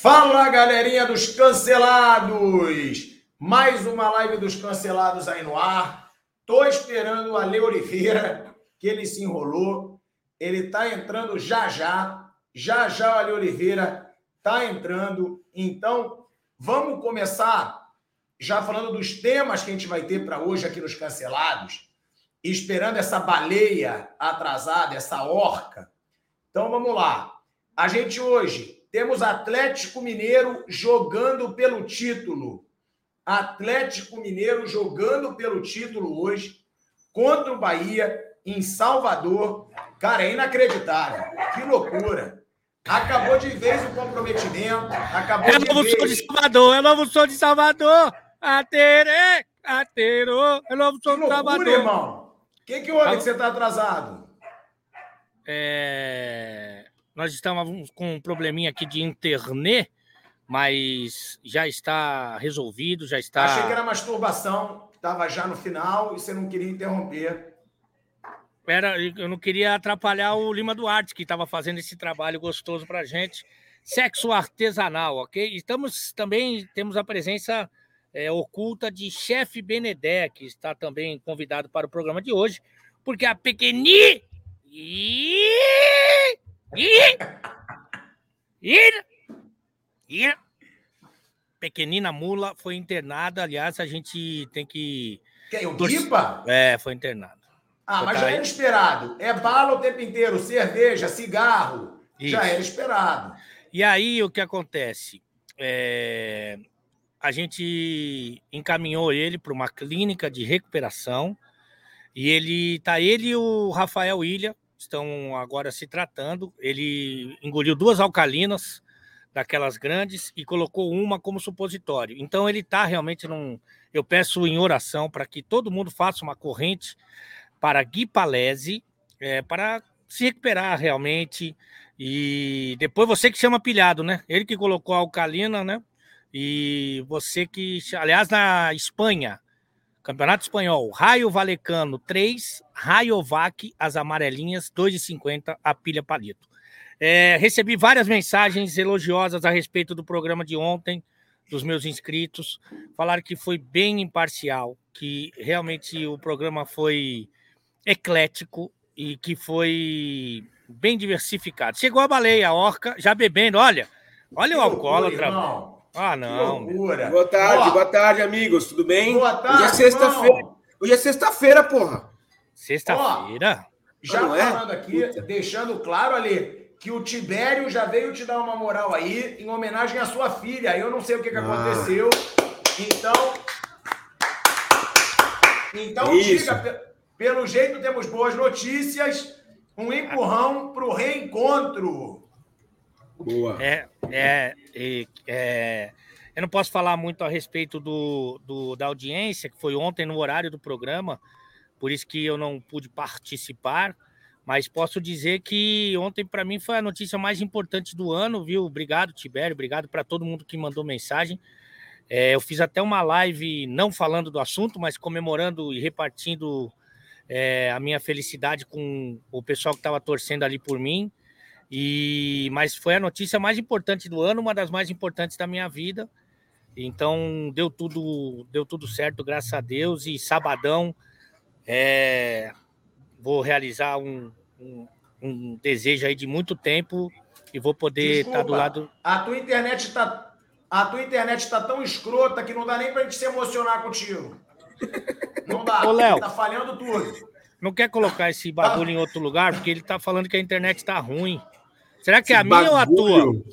Fala galerinha dos cancelados! Mais uma live dos cancelados aí no ar. Tô esperando o Ale Oliveira, que ele se enrolou. Ele tá entrando já já. Já já o Ale Oliveira tá entrando. Então, vamos começar já falando dos temas que a gente vai ter para hoje aqui nos cancelados, esperando essa baleia atrasada, essa orca. Então vamos lá. A gente hoje temos Atlético Mineiro jogando pelo título. Atlético Mineiro jogando pelo título hoje contra o Bahia em Salvador. Cara, é inacreditável. Que loucura. Acabou de vez o comprometimento. Acabou é de novo vez. som de Salvador, é novo som de Salvador. Atere, atero, é novo som Que de loucura, Salvador. irmão. O que, que houve que você está atrasado? É, Nós estávamos com um probleminha aqui de internet, mas já está resolvido, já está. Achei que era masturbação. Estava já no final e você não queria interromper. Era, eu não queria atrapalhar o Lima Duarte, que estava fazendo esse trabalho gostoso para gente. Sexo artesanal, ok? Estamos também, temos a presença é, oculta de chefe Benedé, que está também convidado para o programa de hoje, porque a pequeni... Pequenina Mula foi internada, aliás, a gente tem que... Quem? O Guipa? É, foi internado. Ah, mas Tá já era esperado. É bala o tempo inteiro, cerveja, cigarro. Já Isso. era esperado. E aí o que acontece? É, A gente encaminhou ele para uma clínica de recuperação e ele tá ele e o Rafael Ilha estão agora se tratando. Ele engoliu duas alcalinas daquelas grandes e colocou uma como supositório. Então ele está realmente num. Eu peço em oração para que todo mundo faça uma corrente para Gui Palese, é, para se recuperar realmente. E depois você que chama pilhado, né? Ele que colocou a alcalina, né? E você que. Aliás, na Espanha, Campeonato Espanhol, Raio Valecano 3, Rayovac, as amarelinhas, 2,50 a pilha palito. É, recebi várias mensagens elogiosas a respeito do programa de ontem, dos meus inscritos. Falaram que foi bem imparcial, que realmente o programa foi eclético e que foi bem diversificado. Chegou a baleia, a orca, já bebendo, olha. Olha o alcoólatra. Ah, não. Boa tarde, boa tarde, amigos. Tudo bem? Boa tarde, Hoje é sexta-feira. Hoje é sexta-feira, porra. Sexta-feira. Já Não é? falando aqui, Puta. deixando claro ali, que o Tibério já veio te dar uma moral aí, em homenagem à sua filha. Eu não sei o que, que Ah. aconteceu. Então. Então, Isso. diga, pe- pelo jeito temos boas notícias. Um empurrão para o reencontro. Boa. É, é, é, é, eu não posso falar muito a respeito do, do- da audiência, que foi ontem no horário do programa, por isso que eu não pude participar, mas posso dizer que ontem para mim foi a notícia mais importante do ano, viu? Obrigado, Tibério, obrigado para todo mundo que mandou mensagem. É, eu fiz até uma live não falando do assunto, mas comemorando e repartindo é, a minha felicidade com o pessoal que estava torcendo ali por mim. E mas foi a notícia mais importante do ano, uma das mais importantes da minha vida. Então deu tudo, deu tudo certo, graças a Deus. E sabadão é, vou realizar um, um, um desejo aí de muito tempo e vou poder estar do Desculpa, lado. A tua internet está. A tua internet está tão escrota que não dá nem pra gente se emocionar contigo. Não dá. Ô, Léo. Tá falhando tudo. Não quer colocar esse bagulho em outro lugar porque ele tá falando que a internet tá ruim. Será que é a minha ou a tua? bagulho-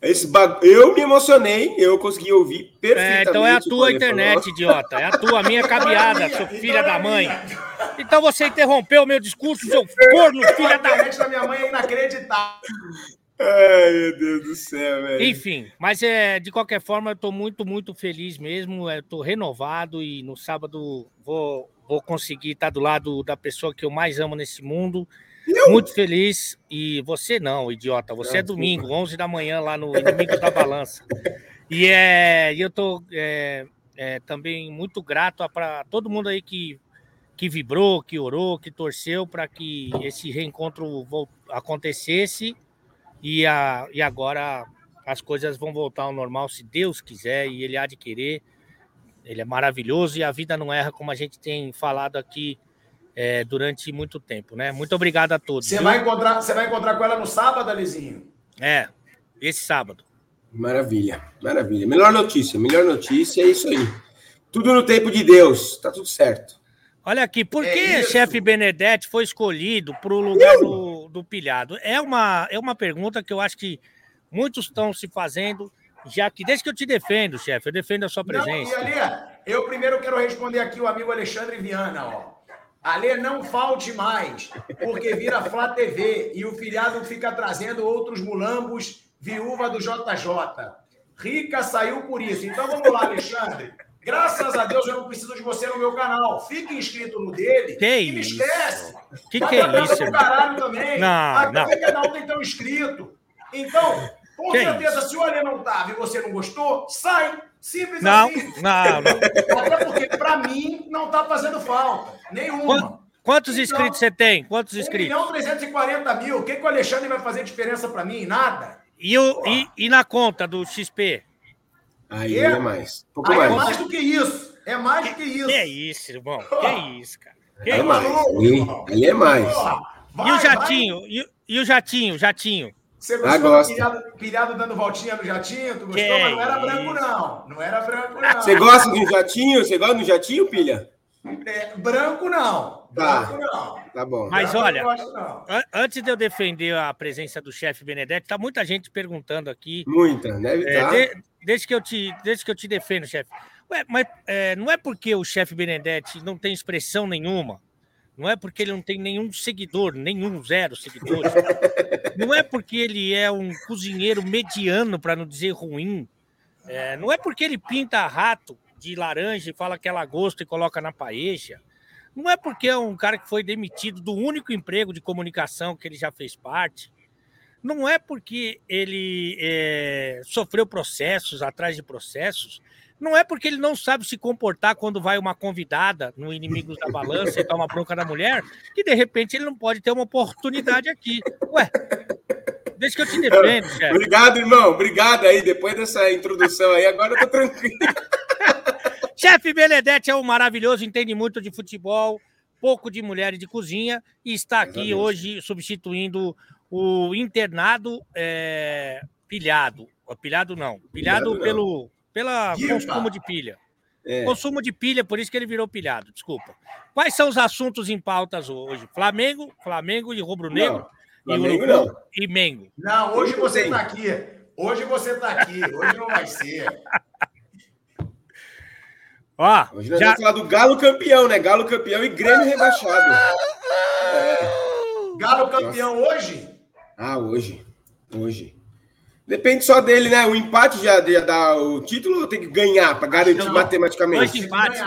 Esse bag... Eu me emocionei, eu consegui ouvir É, perfeitamente. então é a tua internet, falou. idiota. É a tua, a minha cabeada, Então é seu filha então da é mãe. minha. Então você interrompeu o meu discurso, seu corno, A filha da internet da minha mãe é inacreditável. Ai, meu Deus do céu, velho. Enfim, mas é, de qualquer forma, eu estou muito, muito feliz mesmo. Estou renovado e no sábado vou, vou conseguir estar do lado da pessoa que eu mais amo nesse mundo. Muito feliz. E você não, idiota. Você Ah, é domingo, 11 da manhã, lá no Inimigos da Balança. E é, eu estou também muito grato para todo mundo aí que, que vibrou, que orou, que torceu para que esse reencontro acontecesse. E, a, e agora as coisas vão voltar ao normal se Deus quiser e Ele há de querer. Ele é maravilhoso e a vida não erra, como a gente tem falado aqui é, durante muito tempo, né? Muito obrigado a todos. Você vai encontrar, você vai encontrar com ela no sábado, Alizinho? É, esse sábado. Maravilha, maravilha. Melhor notícia, melhor notícia, é isso aí. Tudo no tempo de Deus, tá tudo certo. Olha aqui, por é que o chefe Benedetti foi escolhido para o lugar do, do pilhado? É uma, é uma pergunta que eu acho que muitos estão se fazendo, já que desde que eu te defendo, chefe, eu defendo a sua presença. Não, e ali, eu primeiro quero responder aqui o amigo Alexandre Viana, ó. Alê, não falte mais, porque vira Flá TV e o filiado fica trazendo outros mulambos, viúva do JJ. Rica saiu por isso. Então vamos lá, Alexandre. Graças a Deus eu não preciso de você no meu canal. Fique inscrito no dele que e me esquece. Que que é isso? Pro caralho também. Não, Até não. o canal tem tão inscrito. Então, com que certeza, isso? se o Alê não tava e você não gostou, sai. Simples não, assim. Não, não. Mim, não tá fazendo falta. Nenhuma. Quantos então, inscritos você tem? Quantos inscritos? 1 milhão 340 mil. O que, que o Alexandre vai fazer diferença para mim? Nada. E, o, e, e, na conta do XP? Aí é, é mais. Um pouco Aí mais. É mais do que isso. É mais do que isso. Que é isso, irmão? Que é isso, cara? Que é, é mais. Ali é mais. Vai, e o jatinho? E, e, o jatinho? Jatinho? Você gostou ah, do pilhado, pilhado, dando voltinha no jatinho? Tu gostou? Que Mas não era branco, não. Não era branco, não. Você gosta do jatinho? Você gosta do jatinho, pilha? É, branco, não. Tá. Branco, não. Tá bom. Mas branco, olha, gosto, antes de eu defender a presença do chefe Benedetti, tá muita gente perguntando aqui. Muita, deve é, estar. De, desde, que eu te, desde que eu te defendo, chefe. Ué, mas é, não é porque o chefe Benedetti não tem expressão nenhuma não é porque ele não tem nenhum seguidor, nenhum, zero seguidores. não é porque ele é um cozinheiro mediano, para não dizer ruim. É, não é porque ele pinta rato de laranja e fala que é lagosta e coloca na paeja. Não é porque é um cara que foi demitido do único emprego de comunicação que ele já fez parte. Não é porque ele é, sofreu processos atrás de processos não é porque ele não sabe se comportar quando vai uma convidada no Inimigos da Balança e toma bronca da mulher, que de repente ele não pode ter uma oportunidade aqui. Ué, deixa que eu te defendo, chefe. Obrigado, irmão. Obrigado aí. Depois dessa introdução aí, agora eu tô tranquilo. chefe Benedetti é um maravilhoso, entende muito de futebol, pouco de mulher e de cozinha, e está aqui hoje substituindo o internado é, pilhado. Pilhado não. Pilhado, pilhado pelo. Não pela consumo de pilha. É. Consumo de pilha, por isso que ele virou pilhado, desculpa. Quais são os assuntos em pautas hoje? Flamengo, Flamengo e Rubro Negro? Não, e Flamengo não. E Mengo. Não, hoje você está aqui. Hoje você está aqui. Hoje não vai ser. Ó, hoje nós já... vamos falar do Galo campeão, né? Galo campeão e Grêmio rebaixado. É. Galo campeão Nossa. hoje? Ah, hoje. Hoje. Depende só dele, né? O empate já, já dá o título ou tem que ganhar para garantir não, matematicamente? Dois empates.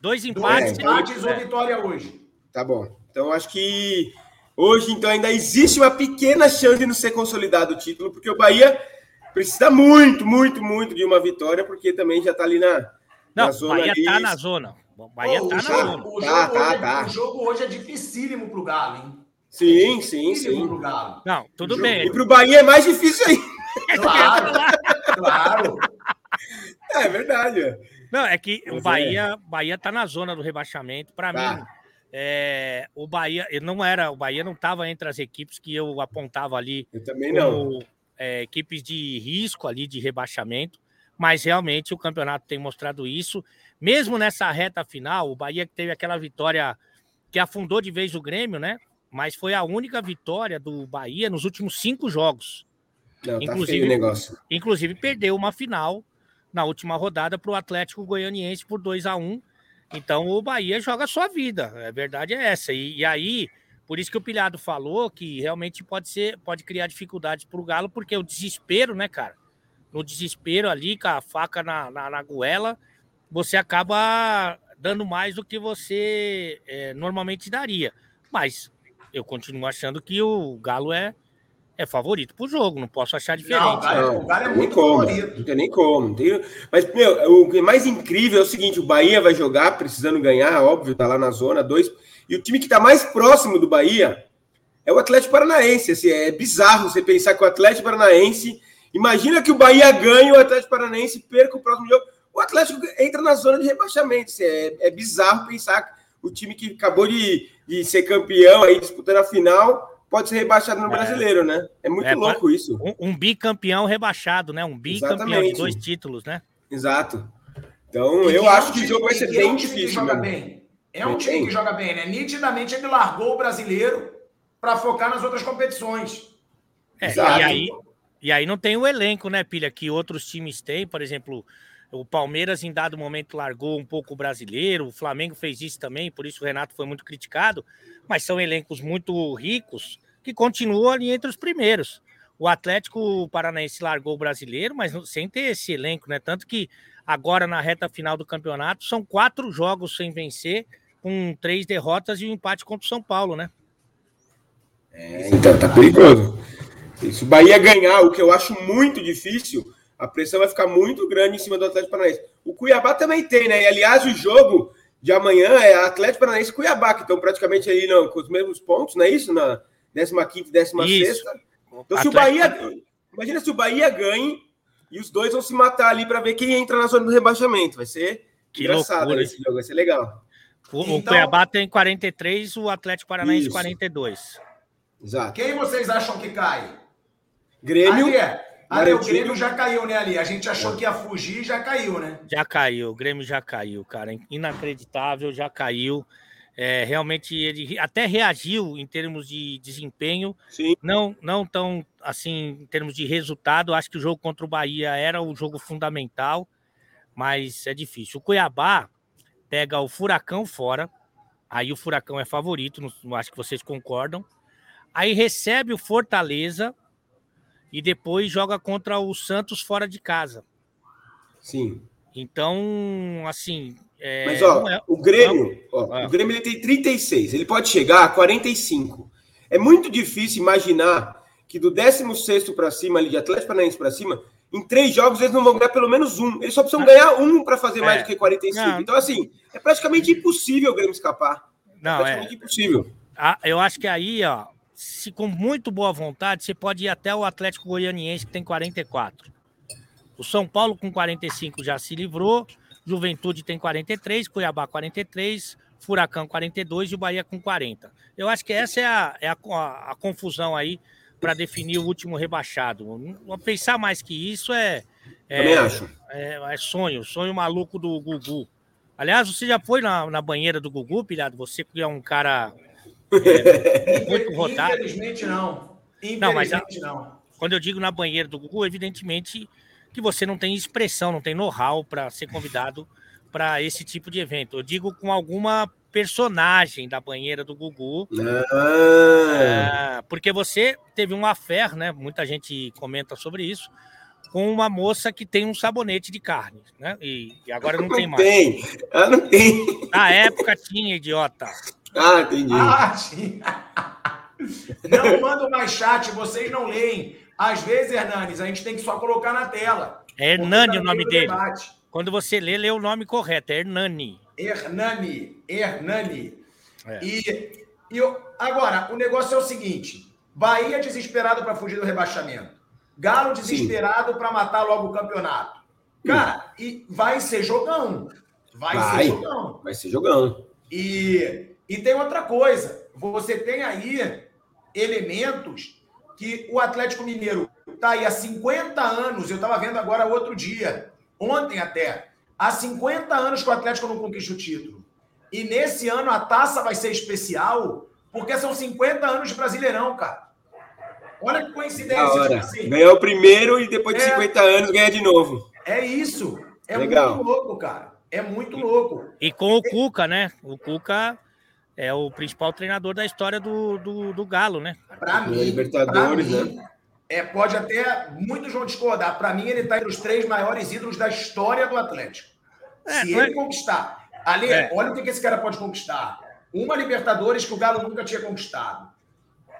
Dois empates. Dois empates ou vitória hoje. Tá bom. Então acho que hoje então ainda existe uma pequena chance de não ser consolidado o título, porque o Bahia precisa muito, muito, muito de uma vitória, porque também já está ali na, não, na zona. Bahia está na zona. O Bahia está na zona. O jogo, tá, tá, hoje, tá. o jogo hoje é dificílimo para o Galo, hein? Sim, é sim, sim. Pro Galo. Não, tudo bem. E para o Bahia é mais difícil ainda. Claro, claro. É verdade. Não, é que o Bahia, é. Bahia tá na zona do rebaixamento. Para tá. mim, é, o Bahia não era, o Bahia não estava entre as equipes que eu apontava ali. Eu também não. é, equipes de risco ali de rebaixamento, mas realmente o campeonato tem mostrado isso. Mesmo nessa reta final, o Bahia teve aquela vitória que afundou de vez o Grêmio, né? Mas foi a única vitória do Bahia nos últimos cinco jogos. Não, tá inclusive, tá inclusive perdeu uma final na última rodada para o Atlético Goianiense por 2 a 1 Então o Bahia joga a sua vida. A verdade é essa. E, e aí, por isso que o Pilhado falou que realmente pode ser, pode criar dificuldades para o Galo, porque o desespero, né, cara? No desespero ali, com a faca na, na, na goela, você acaba dando mais do que você é, normalmente daria. Mas eu continuo achando que o Galo é é favorito pro jogo, não posso achar diferente. Não, o cara, não, o cara é muito como, favorito. Não tem nem como. Tem... Mas, meu, o mais incrível é o seguinte: o Bahia vai jogar precisando ganhar, óbvio, tá lá na zona 2. E o time que tá mais próximo do Bahia é o Atlético Paranaense. Assim, é bizarro você pensar que o Atlético Paranaense Imagina que o Bahia ganhe o Atlético Paranaense perca o próximo jogo. O Atlético entra na zona de rebaixamento. É, é bizarro pensar que o time que acabou de, de ser campeão aí disputando a final pode ser rebaixado no é. brasileiro, né? É muito é, louco isso. Um, um, bicampeão rebaixado, né? Um bicampeão Exatamente. de dois títulos, né? Exato. Então, eu acho que o jogo vai ser bem um difícil. joga bem. É um time que joga bem, né? Nitidamente ele largou o brasileiro para focar nas outras competições. É, e aí, e aí não tem o elenco, né, Pilha, que outros times têm, por exemplo, o Palmeiras em dado momento largou um pouco o brasileiro, o Flamengo fez isso também, por isso o Renato foi muito criticado, mas são elencos muito ricos que continuam ali entre os primeiros. O Atlético Paranaense largou o brasileiro, mas sem ter esse elenco, né? Tanto que agora na reta final do campeonato são quatro jogos sem vencer, com três derrotas e um empate contra o São Paulo, né? É, então tá perigoso. Se o Bahia ganhar, o que eu acho muito difícil, a pressão vai ficar muito grande em cima do Atlético Paranaense. O Cuiabá também tem, né? E aliás, o jogo de amanhã é Atlético Paranaense e Cuiabá, que estão praticamente ali não, com os mesmos pontos, não é isso? Na 15 e 16. Então, se o Bahia. Imagina se o Bahia ganhe e os dois vão se matar ali para ver quem entra na zona do rebaixamento. Vai ser que engraçado loucura. esse jogo, vai ser legal. O, então, o Cuiabá tem 43, o Atlético Paranaense isso. 42. Exato. Quem vocês acham que cai? Grêmio. Ali Ali, o Grêmio já caiu, né, ali? A gente achou que ia fugir e já caiu, né? Já caiu, o Grêmio já caiu, cara. Inacreditável, já caiu. É, realmente ele até reagiu em termos de desempenho, Sim. não não tão assim em termos de resultado. Acho que o jogo contra o Bahia era o jogo fundamental, mas é difícil. O Cuiabá pega o Furacão fora, aí o Furacão é favorito, não, acho que vocês concordam. Aí recebe o Fortaleza e depois joga contra o Santos fora de casa. Sim. Então, assim. É, Mas, ó, é, o Grêmio, ó, é. o Grêmio ele tem 36, ele pode chegar a 45. É muito difícil imaginar que do 16 para cima, ali, de Atlético Paranaense para cima, em três jogos eles não vão ganhar pelo menos um. Eles só precisam ah. ganhar um para fazer mais é. do que 45. Não. Então, assim, é praticamente impossível o Grêmio escapar. Não, é praticamente impossível. Ah, eu acho que aí, ó, se com muito boa vontade, você pode ir até o Atlético Goianiense, que tem 44. O São Paulo com 45 já se livrou, Juventude tem 43, Cuiabá 43, Furacão 42 e o Bahia com 40. Eu acho que essa é a, é a, a, a confusão aí para definir o último rebaixado. Pensar mais que isso é. é. É, é, sonho, sonho maluco do Gugu. Aliás, você já foi na, na banheira do Gugu, Pilhado? Você que é um cara é, muito rotado. Infelizmente não. Infelizmente não, mas a, não. Quando eu digo na banheira do Google, evidentemente que você não tem expressão, não tem know-how para ser convidado para esse tipo de evento. Eu digo com alguma personagem da banheira do Gugu. Ah. É, porque você teve uma fé, né? Muita gente comenta sobre isso, com uma moça que tem um sabonete de carne, né? E, e agora não, não tem mais. Tem, ah, não tem. Na época tinha, idiota. Ah, entendi. Ah, sim. Não mando mais chat, vocês não leem. Às vezes, Hernanes, a gente tem que só colocar na tela. É Hernani o nome dele. Debate. Quando você lê, lê o nome correto, é Hernani. Hernani, Hernani. É. E, e agora, o negócio é o seguinte: Bahia desesperado para fugir do rebaixamento. Galo desesperado para matar logo o campeonato. Cara, e vai ser jogão. Vai, vai ser jogão. Vai ser jogão. E e tem outra coisa, você tem aí elementos que o Atlético Mineiro está aí há 50 anos, eu estava vendo agora outro dia, ontem até, há 50 anos que o Atlético não conquista o título. E nesse ano a taça vai ser especial, porque são 50 anos de Brasileirão, cara. Olha que coincidência. Assim. Ganhou o primeiro e depois de é, 50 anos ganha de novo. É isso. É Legal. muito louco, cara. É muito louco. E com o Cuca, né? O Cuca é o principal treinador da história do, do, do Galo, né? Para mim, Libertadores, mim, né? É, pode até muitos vão discordar. Para mim, ele está entre os três maiores ídolos da história do Atlético. É, Se ele é... conquistar. Ali, é. olha o que esse cara pode conquistar. Uma Libertadores que o Galo nunca tinha conquistado.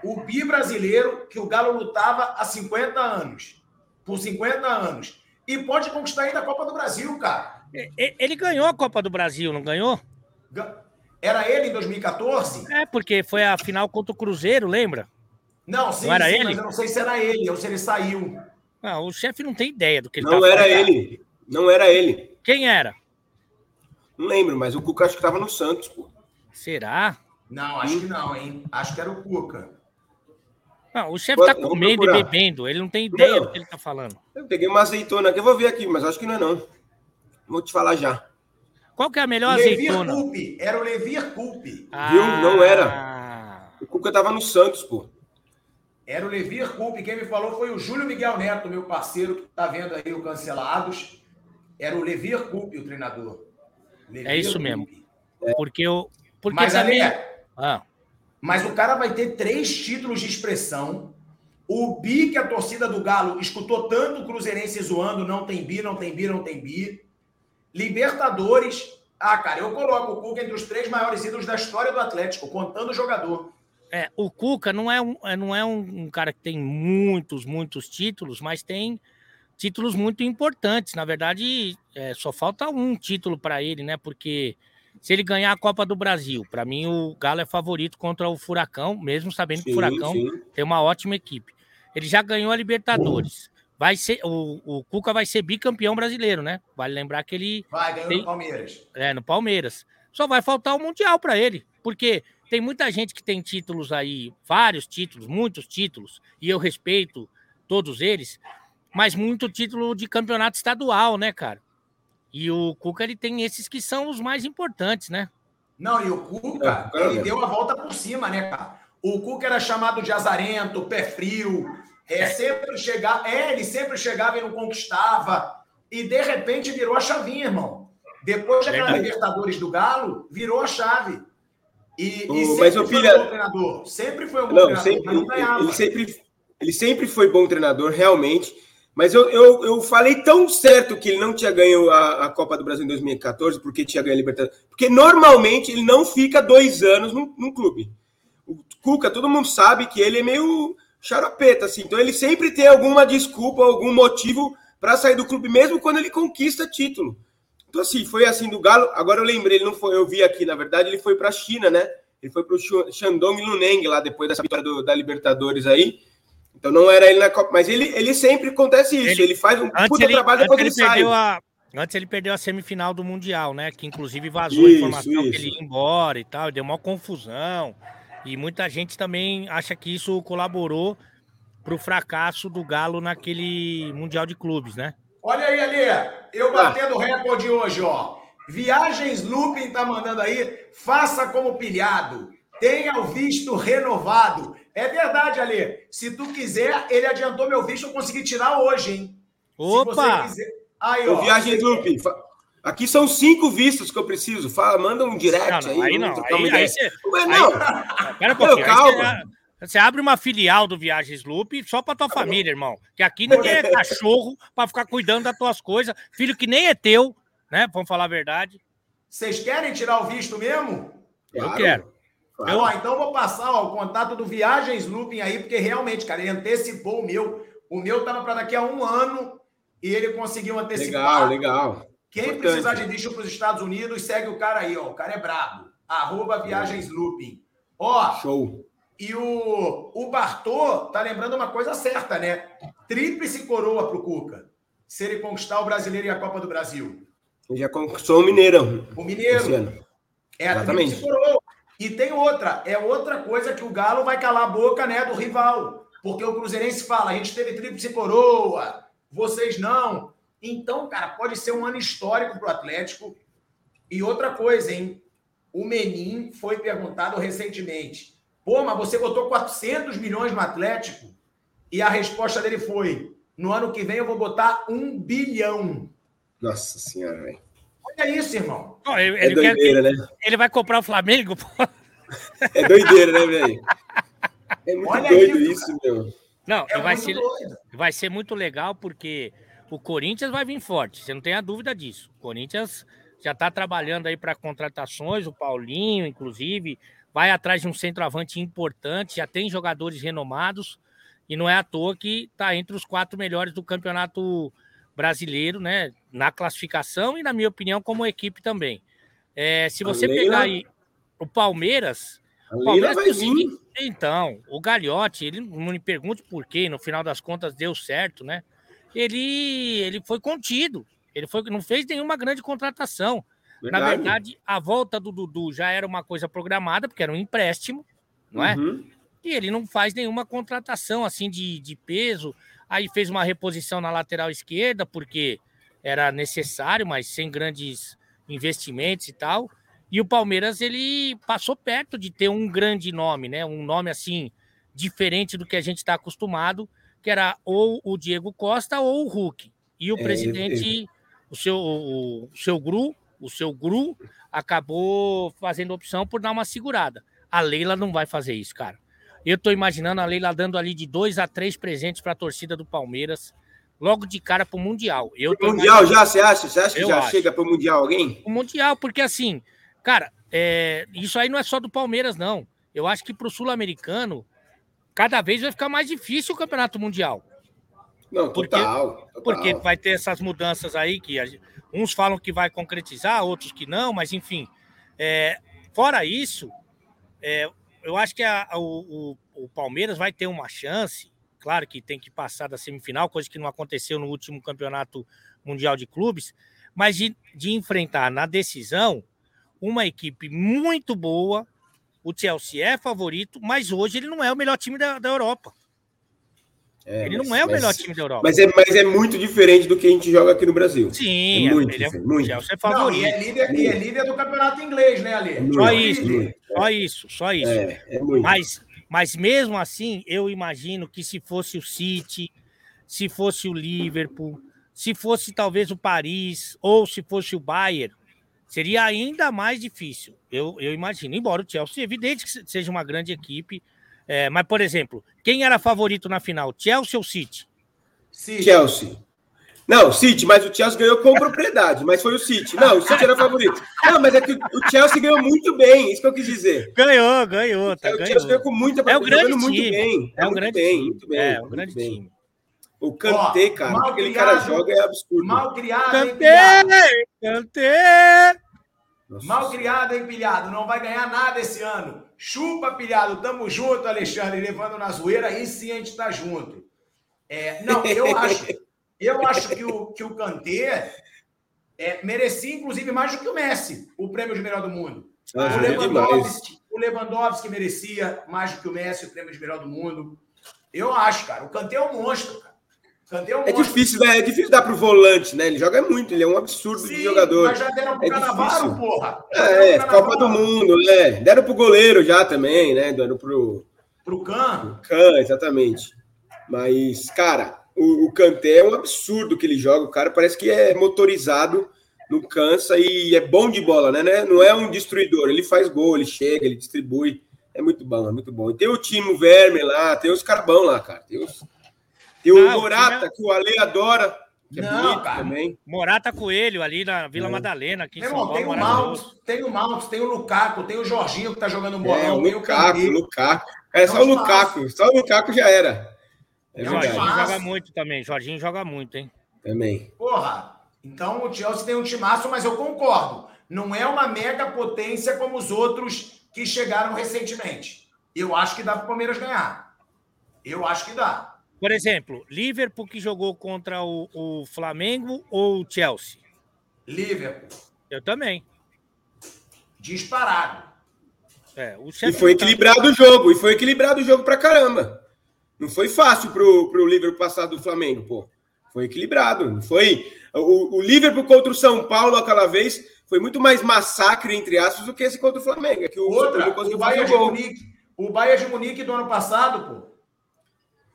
O bi brasileiro que o Galo lutava há 50 anos. Por 50 anos. E pode conquistar ainda a Copa do Brasil, cara. Ele ganhou a Copa do Brasil, não ganhou? Era ele em 2014? É, porque foi a final contra o Cruzeiro, lembra? Não, sim, não era sim, ele? mas eu não sei se era ele ou se ele saiu. Ah, o chefe não tem ideia do que ele Não tá era falando. ele. Não era ele. Quem era? Não lembro, mas o Cuca acho que tava no Santos, pô. Será? Não, acho que não, hein? Acho que era o Cuca. Não, o chefe tá comendo e bebendo. Ele não tem ideia Não. do que ele tá falando. Eu peguei uma azeitona aqui, eu vou ver aqui, mas acho que não é não. Vou te falar já. Qual que é a melhor Levir azeitona? Culpe. Era o Levir Culpe. Viu? Não era. O Cuca tava no Santos, pô. Era o Levir Culpe. Quem me falou foi o Júlio Miguel Neto, meu parceiro, que tá vendo aí o Cancelados. Era o Levir Culpe, o treinador. Levir É isso Culpe. mesmo. Porque eu. Porque Mas, também. Ale, Ah, mas o cara vai ter três títulos de expressão. O bi que a torcida do Galo escutou tanto o Cruzeirense zoando, não tem bi, não tem bi, não tem bi. Libertadores. Ah, cara, eu coloco o Cuca entre os três maiores ídolos da história do Atlético, contando o jogador. é, o Cuca não é, um, é- não é um, cara que tem muitos, muitos títulos, mas tem títulos muito importantes. Na verdade, é, só falta um título para ele, né? Porque se ele ganhar a Copa do Brasil, para mim o Galo é favorito contra o Furacão, mesmo sabendo que o Furacão sim. tem uma ótima equipe. Ele já ganhou a Libertadores. Vai ser o, o Cuca vai ser bicampeão brasileiro, né? Vale lembrar que ele Vai, ganhou Tem- no Palmeiras. é no Palmeiras. Só vai faltar o mundial para ele, porque tem muita gente que tem títulos aí, vários títulos, muitos títulos, e eu respeito todos eles, mas muito título de campeonato estadual, né, cara? E o Cuca ele tem esses que são os mais importantes, né? Não, e o É, Cuca, o Cuca ele é. deu a volta por cima, né, cara? O Cuca era chamado de azarento, pé frio, é, sempre chegava, é, ele sempre chegava e não conquistava, e de repente virou a chavinha, irmão. Depois daquela Verdade. Libertadores do Galo, virou a chave. E, e Ô, sempre mas, ô, foi filha- um bom treinador. Sempre foi um bom Não, treinador, sempre, não ganhava. ele, sempre, ele sempre foi bom treinador, realmente. Mas eu, eu, eu falei tão certo que ele não tinha ganho a, a Copa do Brasil em 2014, porque tinha ganho a Libertadores. Porque normalmente ele não fica dois anos num, num clube. O Cuca, todo mundo sabe que ele é meio xaropeta, assim. Então ele sempre tem alguma desculpa, algum motivo para sair do clube, mesmo quando ele conquista título. Então, assim, foi assim do Galo. Agora eu lembrei, ele não foi, eu vi aqui, na verdade, ele foi para a China, né? Ele foi para o Shandong Luneng lá depois dessa vitória do- da Libertadores aí. Então não era ele na Copa, mas ele, ele sempre acontece isso. Ele, Ele- faz um puta ele, trabalho depois ele ele sai. a Antes ele perdeu a semifinal do Mundial, né? Que inclusive vazou a Isso, informação que isso. ele ia embora e tal, e deu uma confusão. E muita gente também acha que isso colaborou para o fracasso do Galo naquele Mundial de Clubes, né? Olha aí, Ali, eu batendo recorde hoje, ó. Viagens Looping tá mandando aí, faça como pilhado, tenha o visto renovado. É verdade, Ali. Se tu quiser, ele adiantou meu visto, eu consegui tirar hoje, hein? Se Opa! você quiser. Aí, ó. Eu viagem você- Loop. Aqui são cinco vistos que eu preciso. Fala, manda um direct Não, não, aí. aí não. Aí, Mas não, Pera um pouquinho. aí calma. Você, abre uma filial do Viagens Loop só pra tua família, irmão. Que aqui ninguém é cachorro pra ficar cuidando das tuas coisas. Filho que nem é teu, né? Vamos falar a verdade. Vocês querem tirar o visto mesmo? Eu Claro. quero. Claro. Ó, então eu vou passar ó, o contato do Viagens Looping aí, porque realmente, cara, ele antecipou o meu. O meu tava para daqui a um ano e ele conseguiu antecipar. Legal, legal. Quem Importante. precisar de visto para os Estados Unidos, segue o cara aí, ó. O cara é brabo. Arroba Viagens Looping. Ó, Show. e o, o Bartô tá lembrando uma coisa certa, né? Tríplice coroa pro Cuca. Se ele conquistar o brasileiro e a Copa do Brasil. Eu já conquistou o Mineirão. O Mineiro é a Exatamente. tríplice coroa. E tem outra, é outra coisa que o Galo vai calar a boca, né, do rival. Porque o Cruzeirense fala, a gente teve tríplice coroa, vocês não. Então, cara, pode ser um ano histórico pro Atlético. E outra coisa, hein? O Menin foi perguntado recentemente. Pô, mas você botou 400 milhões no Atlético? E a resposta dele foi: no ano que vem eu vou botar um bilhão. Nossa senhora, velho. Olha isso, irmão. Ele, É ele quer- doideira, né? ele vai comprar o Flamengo? pô. É doideira, né, velho? É muito Olha doido isso, isso, meu. Não, É vai ser, doido. vai ser muito legal porque o Corinthians vai vir forte, você não tem a dúvida disso. O Corinthians já está trabalhando aí para contratações, o Paulinho, inclusive, vai atrás de um centroavante importante, já tem jogadores renomados e não é à toa que está entre os quatro melhores do campeonato brasileiro, né? Na classificação e, na minha opinião, como equipe também. É, se você Leila- pegar aí o Palmeiras, o Palmeiras seguinte- Então, o Gagliotti, ele não me pergunte por quê, no final das contas deu certo, né? Ele, ele foi contido. Ele foi, não fez nenhuma grande contratação. Verdade. Na verdade, a volta do Dudu já era uma coisa programada, porque era um empréstimo, não é? Uhum. E ele não faz nenhuma contratação assim de, de peso. Aí fez uma reposição na lateral esquerda, porque era necessário, mas sem grandes investimentos e tal. E o Palmeiras ele passou perto de ter um grande nome, né? Um nome assim diferente do que a gente está acostumado, que era ou o Diego Costa ou o Hulk. E o é, presidente, o seu o, o, seu Gru, o seu Gru acabou fazendo opção por dar uma segurada. A Leila não vai fazer isso, cara. Eu tô imaginando a Leila dando ali de dois a três presentes para a torcida do Palmeiras logo de cara para o Mundial. Eu mundial já, você acha? Você acha que eu já acho. chega para o Mundial alguém? O Mundial, porque assim, cara, é, isso aí não é só do Palmeiras, não. Eu acho que para o Sul-Americano, cada vez vai ficar mais difícil o Campeonato Mundial. Não, porque, total. Porque vai ter essas mudanças aí que uns falam que vai concretizar, outros que não, mas enfim. É, fora isso, é, eu acho que a, o, o, o Palmeiras vai ter uma chance Claro que tem que passar da semifinal, coisa que não aconteceu no último campeonato mundial de clubes, mas de, de enfrentar na decisão uma equipe muito boa. O Chelsea é favorito, mas hoje ele não é o melhor time da, da Europa. É, ele mas, não é o melhor time da Europa. Mas é, mas é muito diferente do que a gente joga aqui no Brasil. Sim, é muito, ele é, muito. Chelsea é favorito. Não, e, é líder, e é líder do campeonato inglês, né, Ali? Só isso, só isso, só isso. É, é mas mas mesmo assim, eu imagino que se fosse o City, se fosse o Liverpool, se fosse talvez o Paris ou se fosse o Bayern, seria ainda mais difícil. Eu, eu imagino. Embora o Chelsea, evidente que seja uma grande equipe. É, mas, por exemplo, quem era favorito na final? Chelsea ou City? City. Chelsea. Não, City, mas o Chelsea ganhou com propriedade, mas foi o City. Não, o City era favorito. Não, mas é que o Chelsea ganhou muito bem, isso que eu quis dizer. Ganhou, ganhou, tá, o ganhou. Chelsea ganhou com muita É o grande time. muito bem. É, é um grande bem, time. muito bem. É, um grande bem. time. O Kanté, cara, aquele cara joga é absurdo. Mal criado, Kanté, Kanté. Mal criado, empilhado. Não vai ganhar nada esse ano. Chupa, pilhado. Tamo junto, Alexandre. Levando na zoeira. Aí sim a gente tá junto. É, não, eu acho... Eu acho que o, que o Kanté é, merecia, inclusive, mais do que o Messi, o prêmio de melhor do mundo. Ah, o, Lewandowski, o Lewandowski merecia mais do que o Messi, o prêmio de melhor do mundo. Eu acho, cara. O Kanté é um monstro, cara. É difícil, né? É difícil dar pro volante, né? Ele joga muito, ele é um absurdo Sim, de jogador. Mas já deram pro é Canavaro, porra. Já é, Copa do Mundo, né? Deram pro goleiro já também, né? Deram pro. Pro Can. Pro Can, exatamente. Mas, cara, o, o Kanté é um absurdo que ele joga. O cara parece que é motorizado, não cansa e é bom de bola, né? né? Não é um destruidor. Ele faz gol, ele chega, ele distribui. É muito bom, é muito bom. E tem o Timo Verme lá, tem os carbão lá, cara. Tem, os... tem o não, Morata, que o Ale adora. Que é não, bonito cara. também. Morata Coelho, ali na Vila é. Madalena. Aqui Meu irmão, tem o Maltos, tem o Maltos, tem o Lukaku, tem o Jorginho que tá jogando bola. É, o Lukaku, o Lukaku. É só o Lukaku, só o Lukaku já era. É Jorginho joga muito também. Jorginho joga muito, hein? Também. Porra, então o Chelsea tem um timaço, mas eu concordo. Não é uma mega potência como os outros que chegaram recentemente. Eu acho que dá para o Palmeiras ganhar. Eu acho que dá. Por exemplo, Liverpool que jogou contra o, o Flamengo ou o Chelsea? Liverpool. Eu também. Disparado. É, e foi equilibrado o jogo, e foi equilibrado o jogo pra caramba. Não foi fácil pro, pro Liverpool passar do Flamengo, pô. Foi equilibrado. Não foi. O, o Liverpool contra o São Paulo aquela vez foi muito mais massacre, entre aspas, do que esse contra o Flamengo. É que o, Outra, o Bayern de Munique. O Bayern de Munique do ano passado, pô.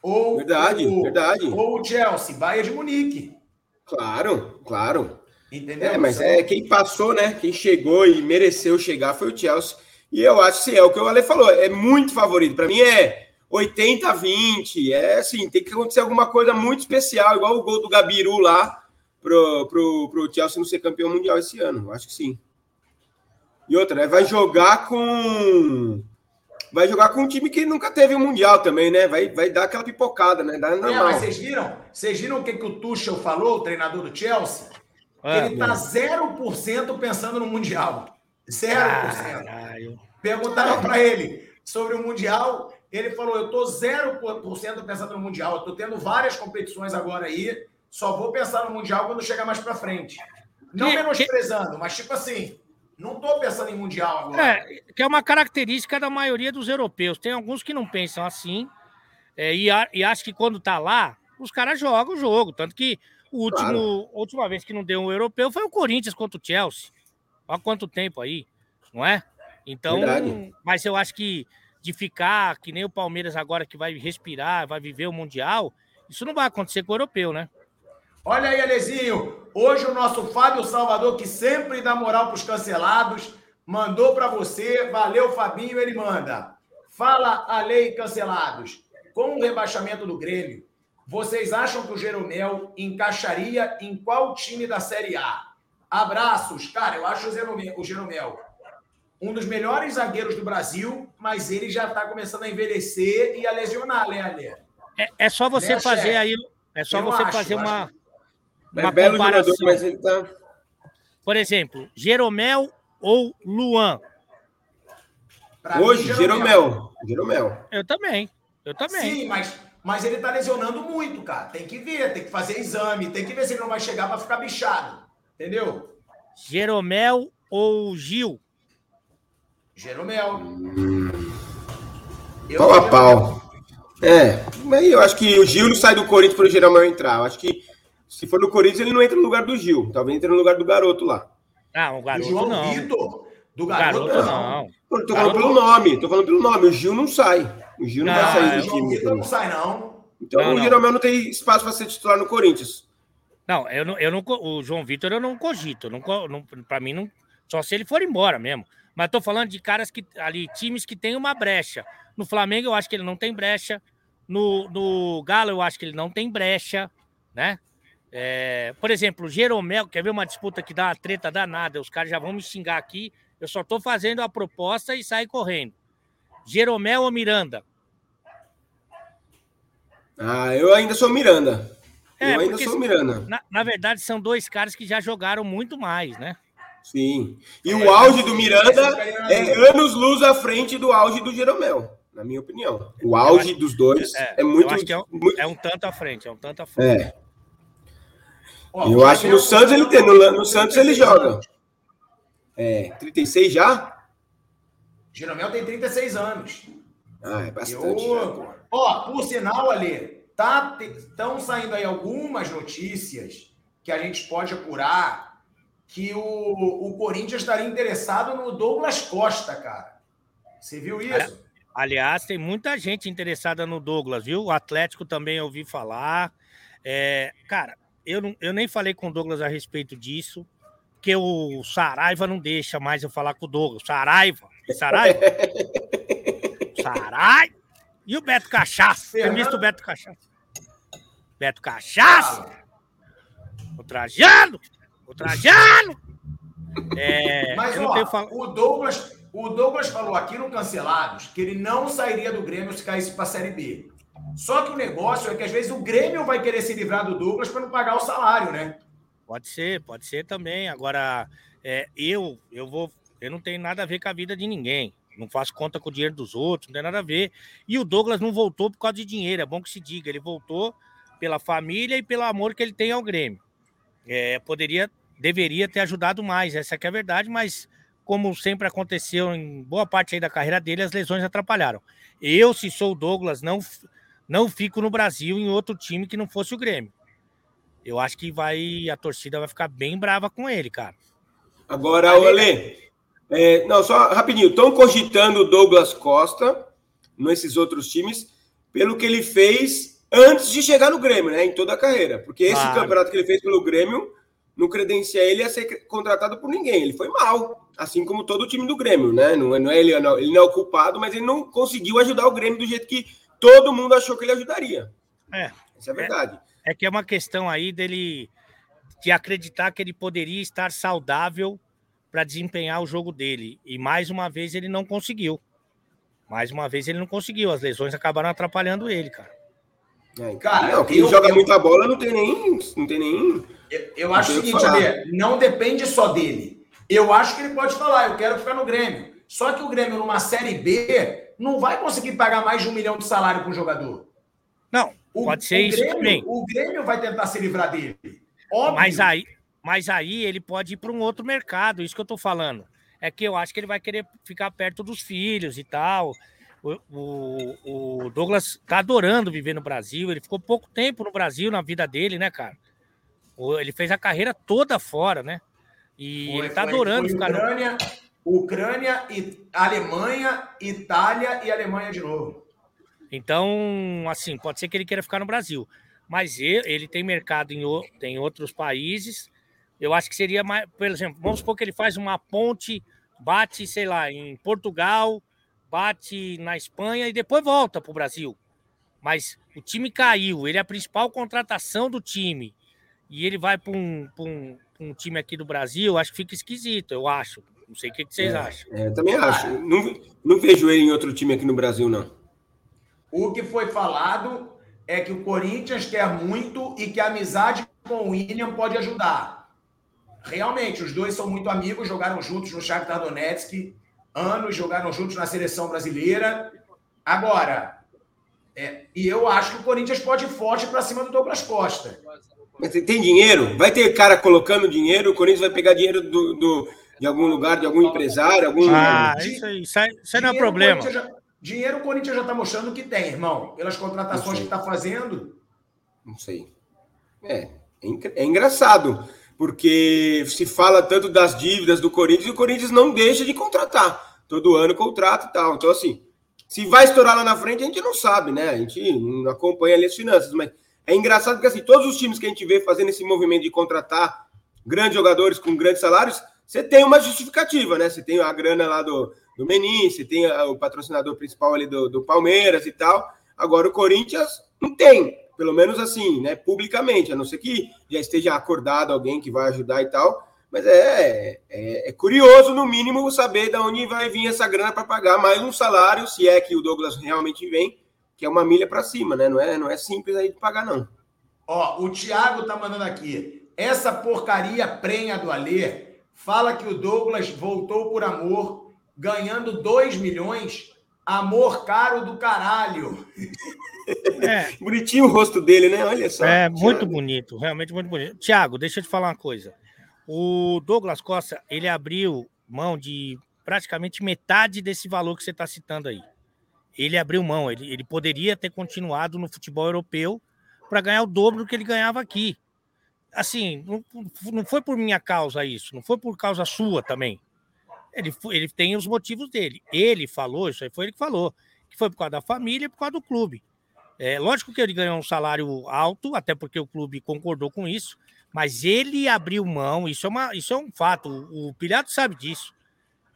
Ou, verdade, o, verdade. Ou o Chelsea, Bayern de Munique. Claro, claro. Entendeu? É, mas é quem passou, né? Quem chegou e mereceu chegar foi o Chelsea. E eu acho que é o que o Ale falou, é muito favorito. Para mim é 80 a 20. É assim, tem que acontecer alguma coisa muito especial, igual o gol do Gabiru lá pro, pro, pro Chelsea não ser campeão mundial esse ano. Acho que sim. E outra, né? Vai jogar com. Vai jogar com um time que nunca teve um Mundial também, né? Vai, vai dar aquela pipocada, né? Dá é, mas vocês viram? Vocês viram o que, que o Tuchel falou, o treinador do Chelsea? Ah, ele tá 0% pensando no Mundial. 0%. Caralho. Perguntaram para ele sobre o Mundial. Ele falou: eu estou 0% pensando no Mundial. Eu estou tendo várias competições agora aí. Só vou pensar no Mundial quando chegar mais para frente. Não que, menosprezando, que... mas tipo assim, não estou pensando em Mundial agora. É, que é uma característica da maioria dos europeus. Tem alguns que não pensam assim é, e, a, e acham que quando tá lá, os caras jogam o jogo. Tanto que o último, claro. a última vez que não deu um europeu foi o Corinthians contra o Chelsea. Há quanto tempo aí, não é? Então, Verdade. mas eu acho que de ficar que nem o Palmeiras agora que vai respirar, vai viver o Mundial, isso não vai acontecer com o europeu, né? Olha aí, Alezinho. Hoje o nosso Fábio Salvador, que sempre dá moral para os cancelados, mandou para você. Valeu, Fabinho. Ele manda. Fala, a lei cancelados. Com o rebaixamento do Grêmio, vocês acham que o Jeromel encaixaria em qual time da Série A? Abraços. Cara, eu acho o Jeromel, o Jeromel um dos melhores zagueiros do Brasil, mas ele já está começando a envelhecer e a lesionar, né, Ale? É, é só você né, fazer chefe? aí. É só eu você acho, fazer uma. Acho uma é belo comparação. jogador, mas ele tá. Por exemplo, Jeromel ou Luan? Pra Hoje, mim, Jeromel. Jeromel. Eu também. Eu também. Sim, mas, mas ele tá lesionando muito, cara. Tem que ver, tem que fazer exame, tem que ver se ele não vai chegar para ficar bichado. Entendeu? Jeromel ou Gil? Jeromel. Hum. Pau a pau. É, mas eu acho que o Gil não sai do Corinthians para o Jeromel entrar. Eu acho que se for no Corinthians, ele não entra no lugar do Gil. Talvez entre no lugar do garoto lá. Ah, o garoto João não. Vitor. Do garoto, garoto não. não. tô falando pelo nome. Tô falando pelo nome. O Gil não sai. O Gil não, não vai sair do time. Vitor não sai, não. Então não, o Jeromel não tem espaço para ser titular no Corinthians. Não, eu não, eu não o João Vitor eu não cogito. Não, não, para mim, não, só se ele for embora mesmo. Mas tô falando de caras que ali, times que tem uma brecha. No Flamengo, eu acho que ele não tem brecha. No, no Galo, eu acho que ele não tem brecha, né? É, por exemplo, Jeromel, quer ver uma disputa que dá uma treta danada? Os caras já vão me xingar aqui. Eu só estou fazendo a proposta e sai correndo. Jeromel ou Miranda? Ah, eu ainda sou Miranda. É, eu ainda sou Miranda. Na, na, verdade, são dois caras que já jogaram muito mais, né? Sim. E é, o auge do Miranda é anos luz à frente do auge do Jeromel, na minha opinião. O auge dos dois é, é muito, é um, muito, é um tanto à frente, é um tanto à frente. É. Eu acho que no Santos ele tem, no, no Santos ele joga. É, 36 já? Jeromel tem 36 anos. Ah, é bastante. Eu... Ó, por sinal, ali, tá, estão saindo aí algumas notícias que a gente pode apurar que o, o Corinthians estaria interessado no Douglas Costa, cara. Você viu isso? Aliás, tem muita gente interessada no Douglas, viu? O Atlético também eu ouvi falar. É, cara, eu, não, eu nem falei com o Douglas a respeito disso, porque o Saraiva não deixa mais eu falar com o Douglas. Saraiva? Saraiva? Saraiva? E o Beto Cachaça? Você visto o Beto Cachaça? Beto Cachaça? O Trajano? O Trajano! É, Mas, ó, fal... o, Douglas, o Douglas falou aqui no Cancelados que ele não sairia do Grêmio se caísse para a Série B. Só que o negócio é que às vezes o Grêmio vai querer se livrar do Douglas para não pagar o salário, né? Pode ser, pode ser também. Agora, é, eu, eu vou, eu não tenho nada a ver com a vida de ninguém. Não faço conta com o dinheiro dos outros, não tem nada a ver. E o Douglas não voltou por causa de dinheiro, é bom que se diga. Ele voltou pela família e pelo amor que ele tem ao Grêmio. É, poderia, deveria ter ajudado mais, essa é a verdade, mas como sempre aconteceu em boa parte da carreira dele, as lesões atrapalharam. Eu, se sou o Douglas, não não fico no Brasil em outro time que não fosse o Grêmio. Eu acho que vai a torcida vai ficar bem brava com ele, cara. Agora, Ale, é, não, só rapidinho, estão cogitando o Douglas Costa nesses outros times pelo que ele fez antes de chegar no Grêmio, né? Em toda a carreira. Porque esse claro. campeonato que ele fez pelo Grêmio não credencia ele a ser contratado por ninguém. Ele foi mal, assim como todo o time do Grêmio, né? Não, é, não é, ele, não, ele não é o culpado, mas ele não conseguiu ajudar o Grêmio do jeito que todo mundo achou que ele ajudaria. É. Isso é verdade. É, é que é uma questão aí dele de acreditar que ele poderia estar saudável para desempenhar o jogo dele. E mais uma vez ele não conseguiu. Mais uma vez ele não conseguiu. As lesões acabaram atrapalhando ele, cara. É, cara, não, quem eu, joga eu, muita bola não tem nem. Não tem nem. Eu, eu acho o seguinte, Alê, não depende só dele. Eu acho que ele pode falar, eu quero ficar no Grêmio. Só que o Grêmio, numa Série B, não vai conseguir pagar mais de um milhão de salário para um jogador. Não, O, Pode ser isso Grêmio, também. O Grêmio vai tentar se livrar dele. Óbvio. Mas aí, mas aí ele pode ir para um outro mercado, isso que eu estou falando. É que eu acho que ele vai querer ficar perto dos filhos e tal. O, o, o Douglas tá adorando viver no Brasil. Ele ficou pouco tempo no Brasil na vida dele, né, cara? Ele fez a carreira toda fora, né? E foi, ele tá foi, adorando foi ficar Ucrânia, no... Ucrânia, e Alemanha, Itália e Alemanha de novo. Então, assim, pode ser que ele queira ficar no Brasil. Mas ele, tem mercado em, tem outros países. Eu acho que seria mais, por exemplo, vamos supor que ele faz uma ponte, bate, sei lá, em Portugal, bate na Espanha e depois volta para o Brasil. Mas o time caiu, ele é a principal contratação do time. E ele vai para um, um, um, time aqui do Brasil, acho que fica esquisito, eu acho. Não sei o que, que vocês é, acham. É, também acho. Não, não vejo ele em outro time aqui no Brasil, não. O que foi falado é que o Corinthians quer muito e que a amizade com o William pode ajudar. Realmente, os dois são muito amigos, jogaram juntos no Shakhtar Donetsk, anos jogaram juntos na seleção brasileira. Agora, é, e eu acho que o Corinthians pode ir forte para cima do Douglas Costa. Mas tem dinheiro? Vai ter cara colocando dinheiro? O Corinthians vai pegar dinheiro do, do de algum lugar, de algum empresário? Algum... Ah, isso aí, isso aí, não é problema. Já, dinheiro o Corinthians já está mostrando que tem, irmão. Pelas contratações que está fazendo. Não sei. É, é, é engraçado porque se fala tanto das dívidas do Corinthians e o Corinthians não deixa de contratar. Todo ano contrata e tal. Então, assim, se vai estourar lá na frente, a gente não sabe, né? A gente não acompanha ali as finanças, mas é engraçado porque, assim, todos os times que a gente vê fazendo esse movimento de contratar grandes jogadores com grandes salários, você tem uma justificativa, né? Você tem a grana lá do, do Menin, você tem o patrocinador principal ali do, do Palmeiras e tal. Agora o Corinthians não tem pelo menos assim, né, publicamente, a não ser que já esteja acordado alguém que vai ajudar e tal. Mas é, é, é curioso, no mínimo, saber de onde vai vir essa grana para pagar mais um salário, se é que o Douglas realmente vem, que é uma milha para cima, né? Não é, não é simples aí de pagar, não. Ó, o Thiago tá mandando aqui. Essa porcaria prenha do Alê fala que o Douglas voltou por amor, ganhando 2 milhões. Amor caro do caralho. É. Bonitinho o rosto dele, né? Olha só. É, muito bonito, realmente muito bonito. Tiago, deixa eu te falar uma coisa. O Douglas Costa, ele abriu mão de praticamente metade desse valor que você está citando aí. Ele abriu mão, ele, ele poderia ter continuado no futebol europeu para ganhar o dobro do que ele ganhava aqui. Assim, não, não foi por minha causa isso, não foi por causa sua também. Ele, ele tem os motivos dele. Ele falou, isso aí foi ele que falou, que foi por causa da família e por causa do clube. É, lógico que ele ganhou um salário alto, até porque o clube concordou com isso, mas ele abriu mão, isso é, uma, isso é um fato, o, o Pilhato sabe disso.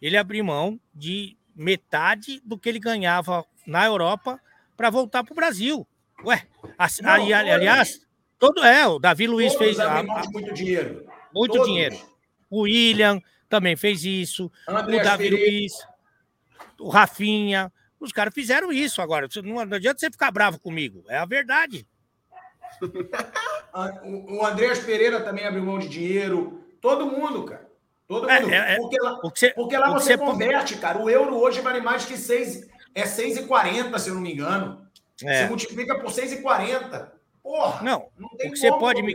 Ele abriu mão de metade do que ele ganhava na Europa para voltar para o Brasil. Ué, a, não, a, aliás, todo é, o Davi Luiz fez a, muito dinheiro. Muito todos. dinheiro. O William também fez isso, André o Davi Luiz, o Rafinha, os caras fizeram isso agora. Não, adianta você ficar bravo comigo. É a verdade. o Andrés Pereira também abriu mão de dinheiro. Todo mundo, cara. Todo é, mundo. É, é, porque lá, você, porque lá você, você converte, cara. O euro hoje vale mais que 6, é 6,40, se eu não me engano. É. Você multiplica por 6,40. Porra, não, não o que você pode me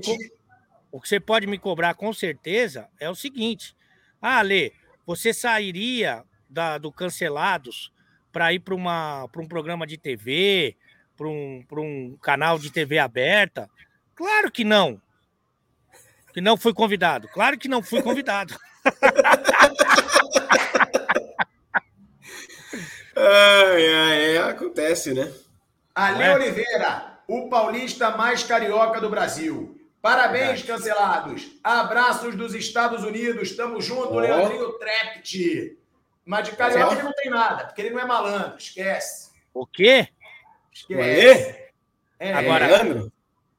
O que você pode me cobrar com certeza é o seguinte. Ah, Lê, você sairia da, do Cancelados para ir para um programa de TV, para um, um canal de TV aberta? Claro que não. Que não fui convidado. Claro que não fui convidado. ai, ai, acontece, né? Ale é? Oliveira, o paulista mais carioca do Brasil. Parabéns, cancelados. Abraços dos Estados Unidos. Tamo junto, oh. Leandrinho Trept. Mas de carioca ele não tem nada, porque ele não é malandro, esquece. O quê? Esquece. É, agora,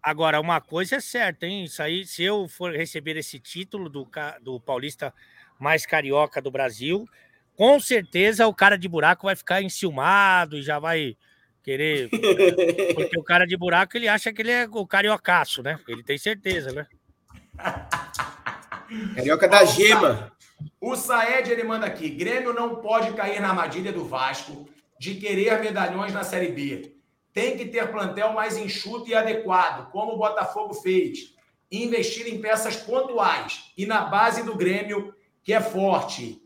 agora, uma coisa é certa, hein? Isso aí, se eu for receber esse título do, do paulista mais carioca do Brasil, com certeza o cara de buraco vai ficar enciumado e já vai querer. Porque o cara de buraco ele acha que ele é o cariocaço, né? Ele tem certeza, né? Carioca da gema. O Saed ele manda aqui: Grêmio não pode cair na armadilha do Vasco de querer medalhões na Série B. tem que ter plantel mais enxuto e adequado, como o Botafogo fez. Investir em peças pontuais e na base do Grêmio, que é forte.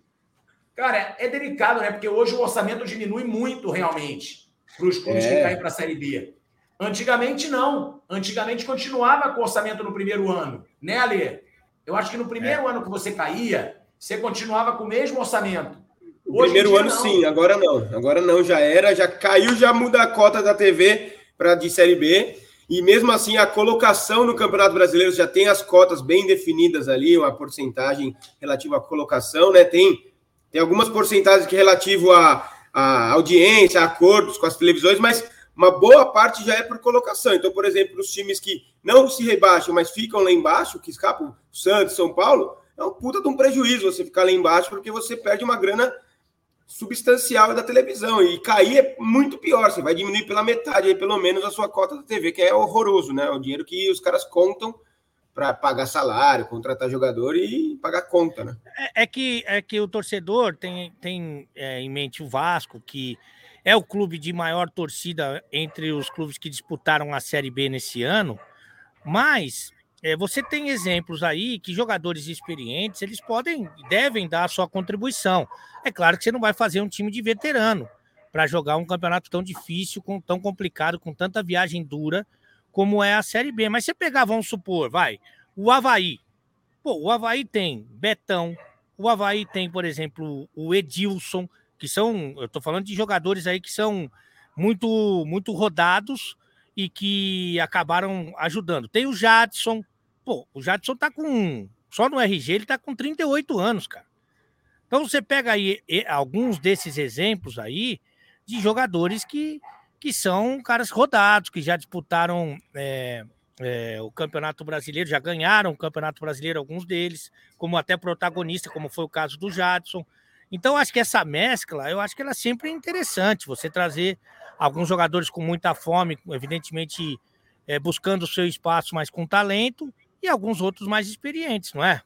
Cara, é delicado, né? Porque hoje o orçamento diminui muito realmente para os clubes é. que caem para a Série B. Antigamente não. Antigamente continuava com orçamento no primeiro ano, né, Ale? Eu acho que no primeiro é. ano que você caía, você continuava com o mesmo orçamento. O primeiro ano, não. sim, agora não. Agora não, já era, já caiu, já muda a cota da TV para de Série B. E mesmo assim, a colocação no Campeonato Brasileiro já tem as cotas bem definidas ali, uma porcentagem relativa à colocação, né? Tem, tem algumas porcentagens que relativo à, à audiência, a acordos com as televisões, mas uma boa parte já é por colocação. Então, por exemplo, os times que não se rebaixam, mas ficam lá embaixo, que escapam, Santos, São Paulo, é um puta de um prejuízo você ficar lá embaixo, porque você perde uma grana substancial da televisão. E cair é muito pior. Você vai diminuir pela metade, aí, pelo menos, a sua cota da TV, que é horroroso, né? O dinheiro que os caras contam para pagar salário, contratar jogador e pagar conta, né? É, é que, é que o torcedor tem, tem é, em mente o Vasco, que é o clube de maior torcida entre os clubes que disputaram a Série B nesse ano, mas é, você tem exemplos aí que jogadores experientes eles podem devem dar a sua contribuição. É claro que você não vai fazer um time de veterano para jogar um campeonato tão difícil, com, tão complicado, com tanta viagem dura como é a Série B. Mas você pegar, vamos supor, vai, o Havaí. Pô, o Havaí tem Betão, o Havaí tem, por exemplo, o Edilson, que são, eu estou falando de jogadores aí que são muito, muito rodados e que acabaram ajudando. Tem o Jadson, Pô, o Jadson tá com. Só no RG ele tá com 38 anos, cara. Então você pega aí alguns desses exemplos aí de jogadores que, que são caras rodados, que já disputaram é, é, o Campeonato Brasileiro, já ganharam o Campeonato Brasileiro, alguns deles, como até protagonista, como foi o caso do Jadson. Então, acho que essa mescla, eu acho que ela sempre é interessante, você trazer alguns jogadores com muita fome, evidentemente é, buscando o seu espaço, mas com talento, e alguns outros mais experientes, não é?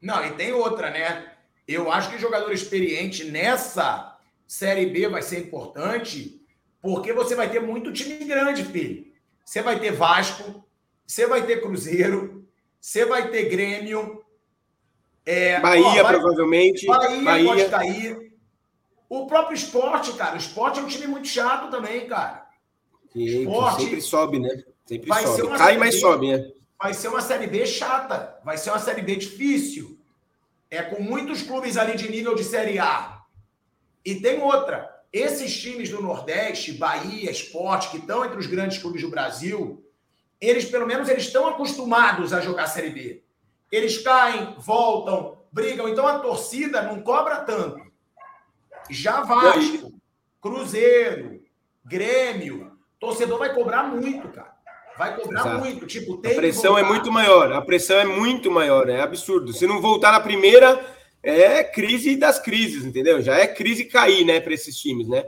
Não, e tem outra, né? Eu acho que jogador experiente nessa Série B vai ser importante, porque você vai ter muito time grande, filho. Você vai ter Vasco, você vai ter Cruzeiro, você vai ter Grêmio. É, Bahia, ó, vai, provavelmente. Bahia, Bahia pode cair. O próprio esporte, cara. O esporte é um time muito chato também, cara. Sim, esporte sempre sobe, né? Sempre sobe. Cai, mas sobe, né? vai ser uma Série B chata, vai ser uma Série B difícil. É com muitos clubes ali de nível de Série A. E tem outra. Esses times do Nordeste, Bahia, Esporte, que estão entre os grandes clubes do Brasil, eles, pelo menos, eles estão acostumados a jogar Série B. Eles caem, voltam, brigam. Então, a torcida não cobra tanto. Já Vasco, Cruzeiro, Grêmio, torcedor vai cobrar muito, cara. Vai cobrar Exato. muito. Tipo, a pressão é muito maior. A pressão é muito maior. É absurdo. Se não voltar na primeira, é crise das crises, entendeu? Já é crise cair, né, para esses times, né?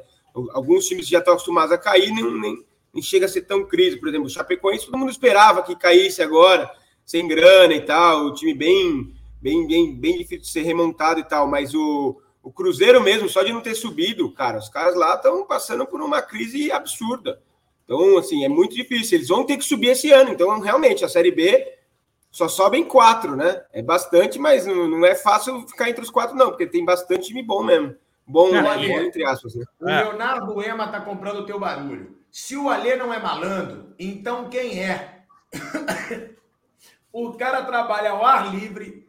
Alguns times já estão acostumados a cair, nem, nem, nem chega a ser tão crise. Por exemplo, o Chapecoense, todo mundo esperava que caísse agora, sem grana e tal. O time bem, bem, bem, bem difícil de ser remontado e tal. Mas o, o Cruzeiro mesmo, só de não ter subido, cara, os caras lá estão passando por uma crise absurda. Então, assim, é muito difícil. Eles vão ter que subir esse ano. Então, realmente, a Série B só sobem quatro, né? É bastante, mas não, não é fácil ficar entre os quatro, não, porque tem bastante time bom mesmo. Bom, é, bom entre aspas, né? O Leonardo Ema tá comprando o teu barulho. Se o Alê não é malandro, então quem é? o cara trabalha ao ar livre,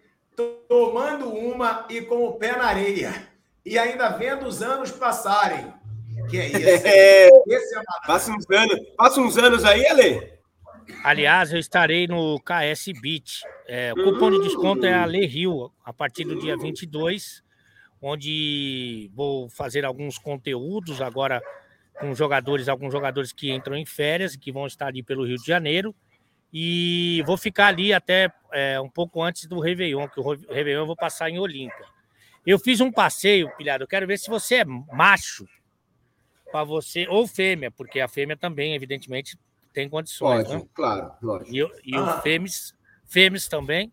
tomando uma e com o pé na areia. E ainda vendo os anos passarem. Que é isso? É, Esse é passa, uns anos, passa uns anos aí, Ale. Aliás, eu estarei no KS Beat. É, o cupom de desconto é a Le Rio, a partir do dia 22, onde vou fazer alguns conteúdos agora com jogadores, alguns jogadores que entram em férias, que vão estar ali pelo Rio de Janeiro. E vou ficar ali até é, um pouco antes do Réveillon, que o Réveillon eu vou passar em Olímpia. Eu fiz um passeio, pilhado. Eu quero ver se você é macho para você, ou fêmea, porque a fêmea também, evidentemente, tem condições. Pode, né? claro, lógico. E, e ah. o fêmeas, fêmeas também.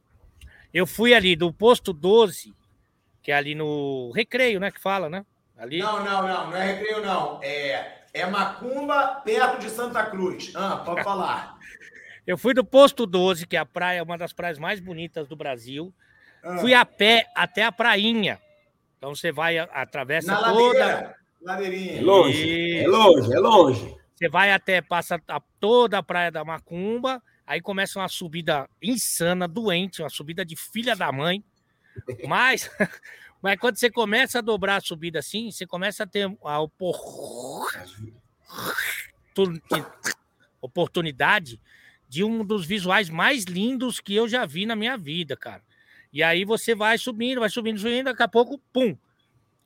Eu fui ali do posto 12, que é ali no Recreio, né? Que fala, né? Ali. Não, não, não, não é recreio, não. É, é Macumba, perto de Santa Cruz. Ah, pode falar. Eu fui do Posto 12, que é a praia, uma das praias mais bonitas do Brasil. Ah, Fui a pé até a prainha. Então você vai, atravessa Na toda. ladeira. É Ladeirinha. longe, é Isso. longe, é longe. Você vai até, passa a- toda a praia da Macumba, aí começa uma subida insana, doente, uma subida de filha da mãe. Mas, mas quando você começa a dobrar a subida assim, você começa a ter a opor- oportunidade de um dos visuais mais lindos que eu já vi na minha vida, cara. E aí você vai subindo, vai subindo, subindo, daqui a pouco, pum,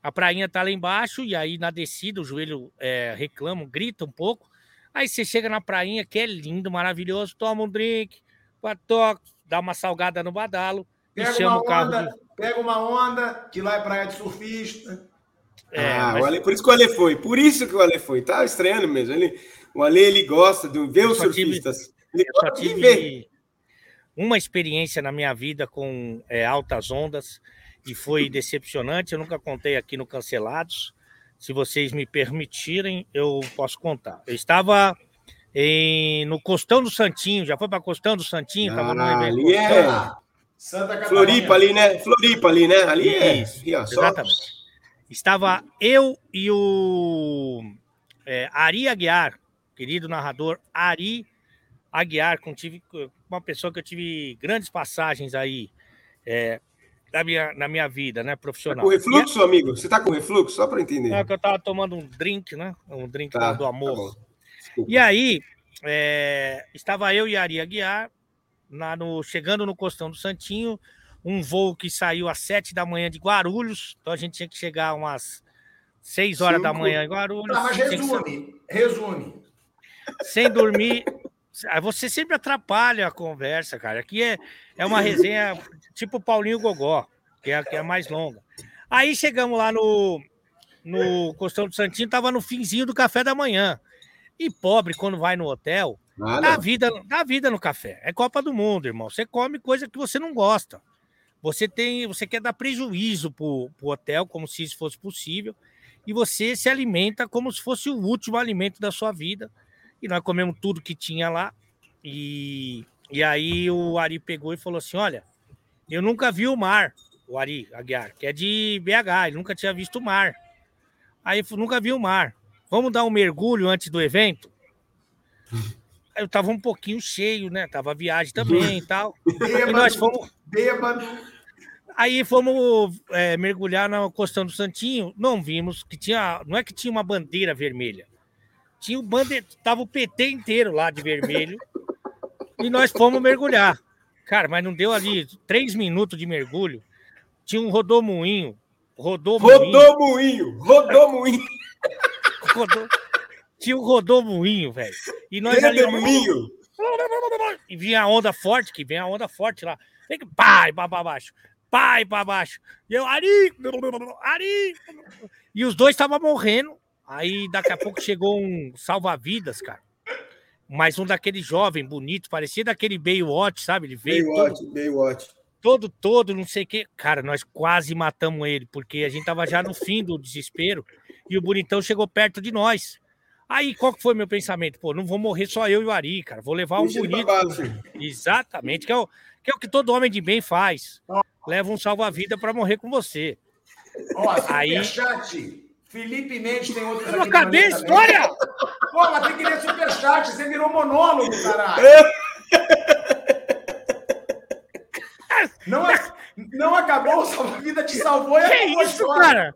a prainha tá lá embaixo, e aí na descida o joelho é, reclama, grita um pouco. Aí você chega na prainha, que é lindo, maravilhoso, toma um drink, toca, dá uma salgada no badalo e Pega chama uma o carro. onda, de- pega uma onda, que lá é praia de surfista. É, ah, mas o Ale, por isso que o Ale foi. Por isso que o Ale foi. Tá estranhando mesmo. Ele, o Ale ele gosta de ver os só tive- surfistas. Ele eu só gosta de ver. tive uma experiência na minha vida com é, altas ondas e foi decepcionante. Eu nunca contei aqui no Cancelados. Se vocês me permitirem, eu posso contar. Eu estava em- no Costão do Santinho, já foi para Costão do Santinho? Tava no Ah, ali é Santa Catarina. Floripa ali, né? Floripa ali, né? Ali é. Isso, ali, Exatamente. Estava eu e o é, Ari Aguiar, querido narrador Ari Aguiar, com tive, uma pessoa que eu tive grandes passagens aí é, na, minha, na minha vida, né, Tá profissional. com refluxo, amigo? Você tá com refluxo? Só para entender. É- que eu tava tomando um drink, né? Um drink Tá, do tá amor. Desculpa. E aí, é, estava eu e Ari Aguiar lá no, chegando no Costão do Santinho, um voo que saiu às sete da manhã de Guarulhos, então a gente tinha que chegar umas seis horas da Cinco. manhã em Guarulhos, Tá, mas que resume. Resume. sem dormir. Aí Você sempre atrapalha a conversa, cara. Aqui é, é uma resenha tipo Paulinho Gogó, que é, que é mais longa. Aí chegamos lá no, no Costão do Santinho, tava no finzinho do café da manhã. E pobre, quando vai no hotel, Dá vida, dá vida no café. É Copa do Mundo, irmão. Você come coisa que você não gosta. Você tem, você quer dar prejuízo pro, pro hotel, como se isso fosse possível, e você se alimenta como se fosse o último alimento da sua vida. E nós comemos tudo que tinha lá. E, e aí o Ari pegou e falou assim: Olha, eu nunca vi o mar, o Ari Aguiar, que é de BH, ele nunca tinha visto o mar. Aí nunca vi o mar. Vamos dar um mergulho antes do evento? Eu tava um pouquinho cheio, né? Tava a viagem também e tal. E nós fomos. Bêbado. Aí fomos é, mergulhar na Costão do Santinho, não vimos que tinha. Não é que tinha uma bandeira vermelha. Tinha o bande... Tava o PT inteiro lá de vermelho. e nós fomos mergulhar. Cara, mas não deu ali três minutos de mergulho. Tinha um rodomoinho. Rodou Rodou moinho, rodou. Tinha um rodomoinho, velho. E nós ali. rodou moinho. E vinha a onda forte, que vem a onda forte lá. Vem que pai para baixo, pai para baixo. E eu, Ari, Ari. E os dois estavam morrendo. Aí daqui a pouco chegou um salva-vidas, cara. Mas um daquele jovem, bonito, parecia daquele Baywatch, sabe? Ele veio todo, Baywatch, Baywatch. todo, todo, não sei o quê. Cara, nós quase matamos ele, porque a gente tava já no fim do desespero e o bonitão chegou perto de nós. Aí, qual que foi meu pensamento? Pô, não vou morrer só eu e o Ari, cara. Vou levar um bonito. Exatamente, que é, o, que é o que todo homem de bem faz. Leva um salva-vida para morrer com você. Ó, Aí- superchat. Felipe Mendes tem outros Eu não acabei a também. história! Pô, mas tem que ler superchat. Você virou monólogo, caralho. Não, a- não acabou, a vida te salvou e Que acabou a isso, história. cara?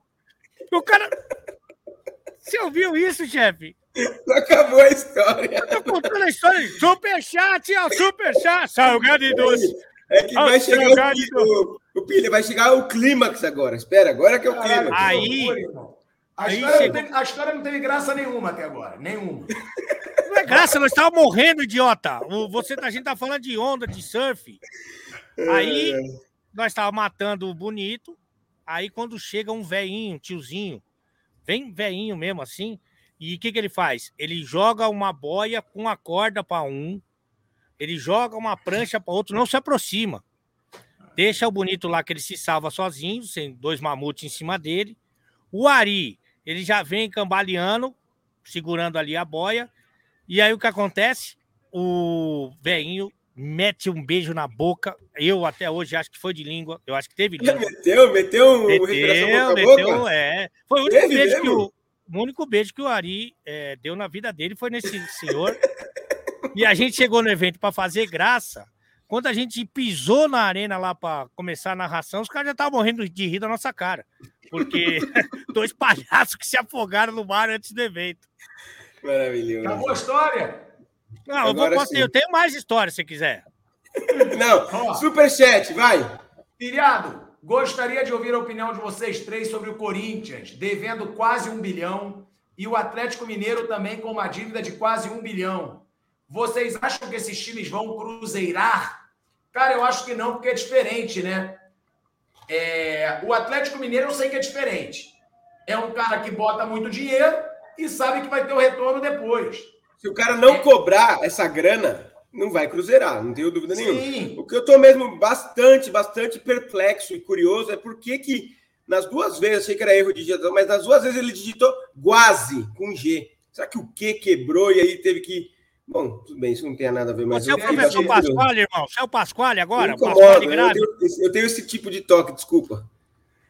O cara. Você ouviu isso, chefe? Acabou a história. Tô contando a história. Superchat, ó, superchat. Salgado e doce. É que Ah, vai chegar o, o, o Pilha, vai chegar o clímax agora. Espera, agora que é o clímax. Aí- loucura. A história, chegou- não teve, a história não teve graça nenhuma até agora. Nenhuma. Não é graça, nós estávamos morrendo, idiota. O- Você, a gente tá falando de onda, de surf. Aí nós estávamos matando o bonito. Aí quando chega um velhinho, um tiozinho, bem velhinho mesmo assim, e o que, que ele faz? Ele joga uma boia com uma corda para um, ele joga uma prancha para outro, não se aproxima. Deixa o bonito lá que ele se salva sozinho, sem dois mamutes em cima dele. O Ari ele já vem cambaleando, segurando ali a boia. E aí o que acontece? O velhinho mete um beijo na boca. Eu até hoje acho que foi de língua. Eu acho que teve língua. Meteu, meteu meteu, meteu, é. Foi o único teve beijo mesmo? que o, o único beijo que o Ari é, deu na vida dele foi nesse senhor. e a gente chegou no evento para fazer graça. Quando a gente pisou na arena lá para começar a narração, os caras já estavam morrendo de rir da nossa cara. Porque dois palhaços que se afogaram no mar antes do evento. Maravilhoso. Acabou a história? Não, eu, vou, posso, eu tenho mais história se quiser. Não, superchat, vai. Filiado, gostaria de ouvir a opinião de vocês três sobre o Corinthians, devendo quase um bilhão, e o Atlético Mineiro também com uma dívida de quase um bilhão. Vocês acham que esses times vão cruzeirar? Cara, eu acho que não, porque é diferente, né? É, o Atlético Mineiro eu sei que é diferente. É um cara que bota muito dinheiro e sabe que vai ter o retorno depois. Se o cara não cobrar essa grana, não vai cruzeirar, não tenho dúvida Sim. nenhuma. O que eu estou mesmo bastante, bastante perplexo e curioso é por que que nas duas vezes, achei que era erro de digitação, mas nas duas vezes ele digitou quase com G. Será que o Q quebrou e aí teve que. Bom, tudo bem, isso não tem nada a ver mais. Você é o professor Pasquale, irmão? Você é o Pasquale agora? Pasquale eu, tenho, eu tenho esse tipo de toque, desculpa.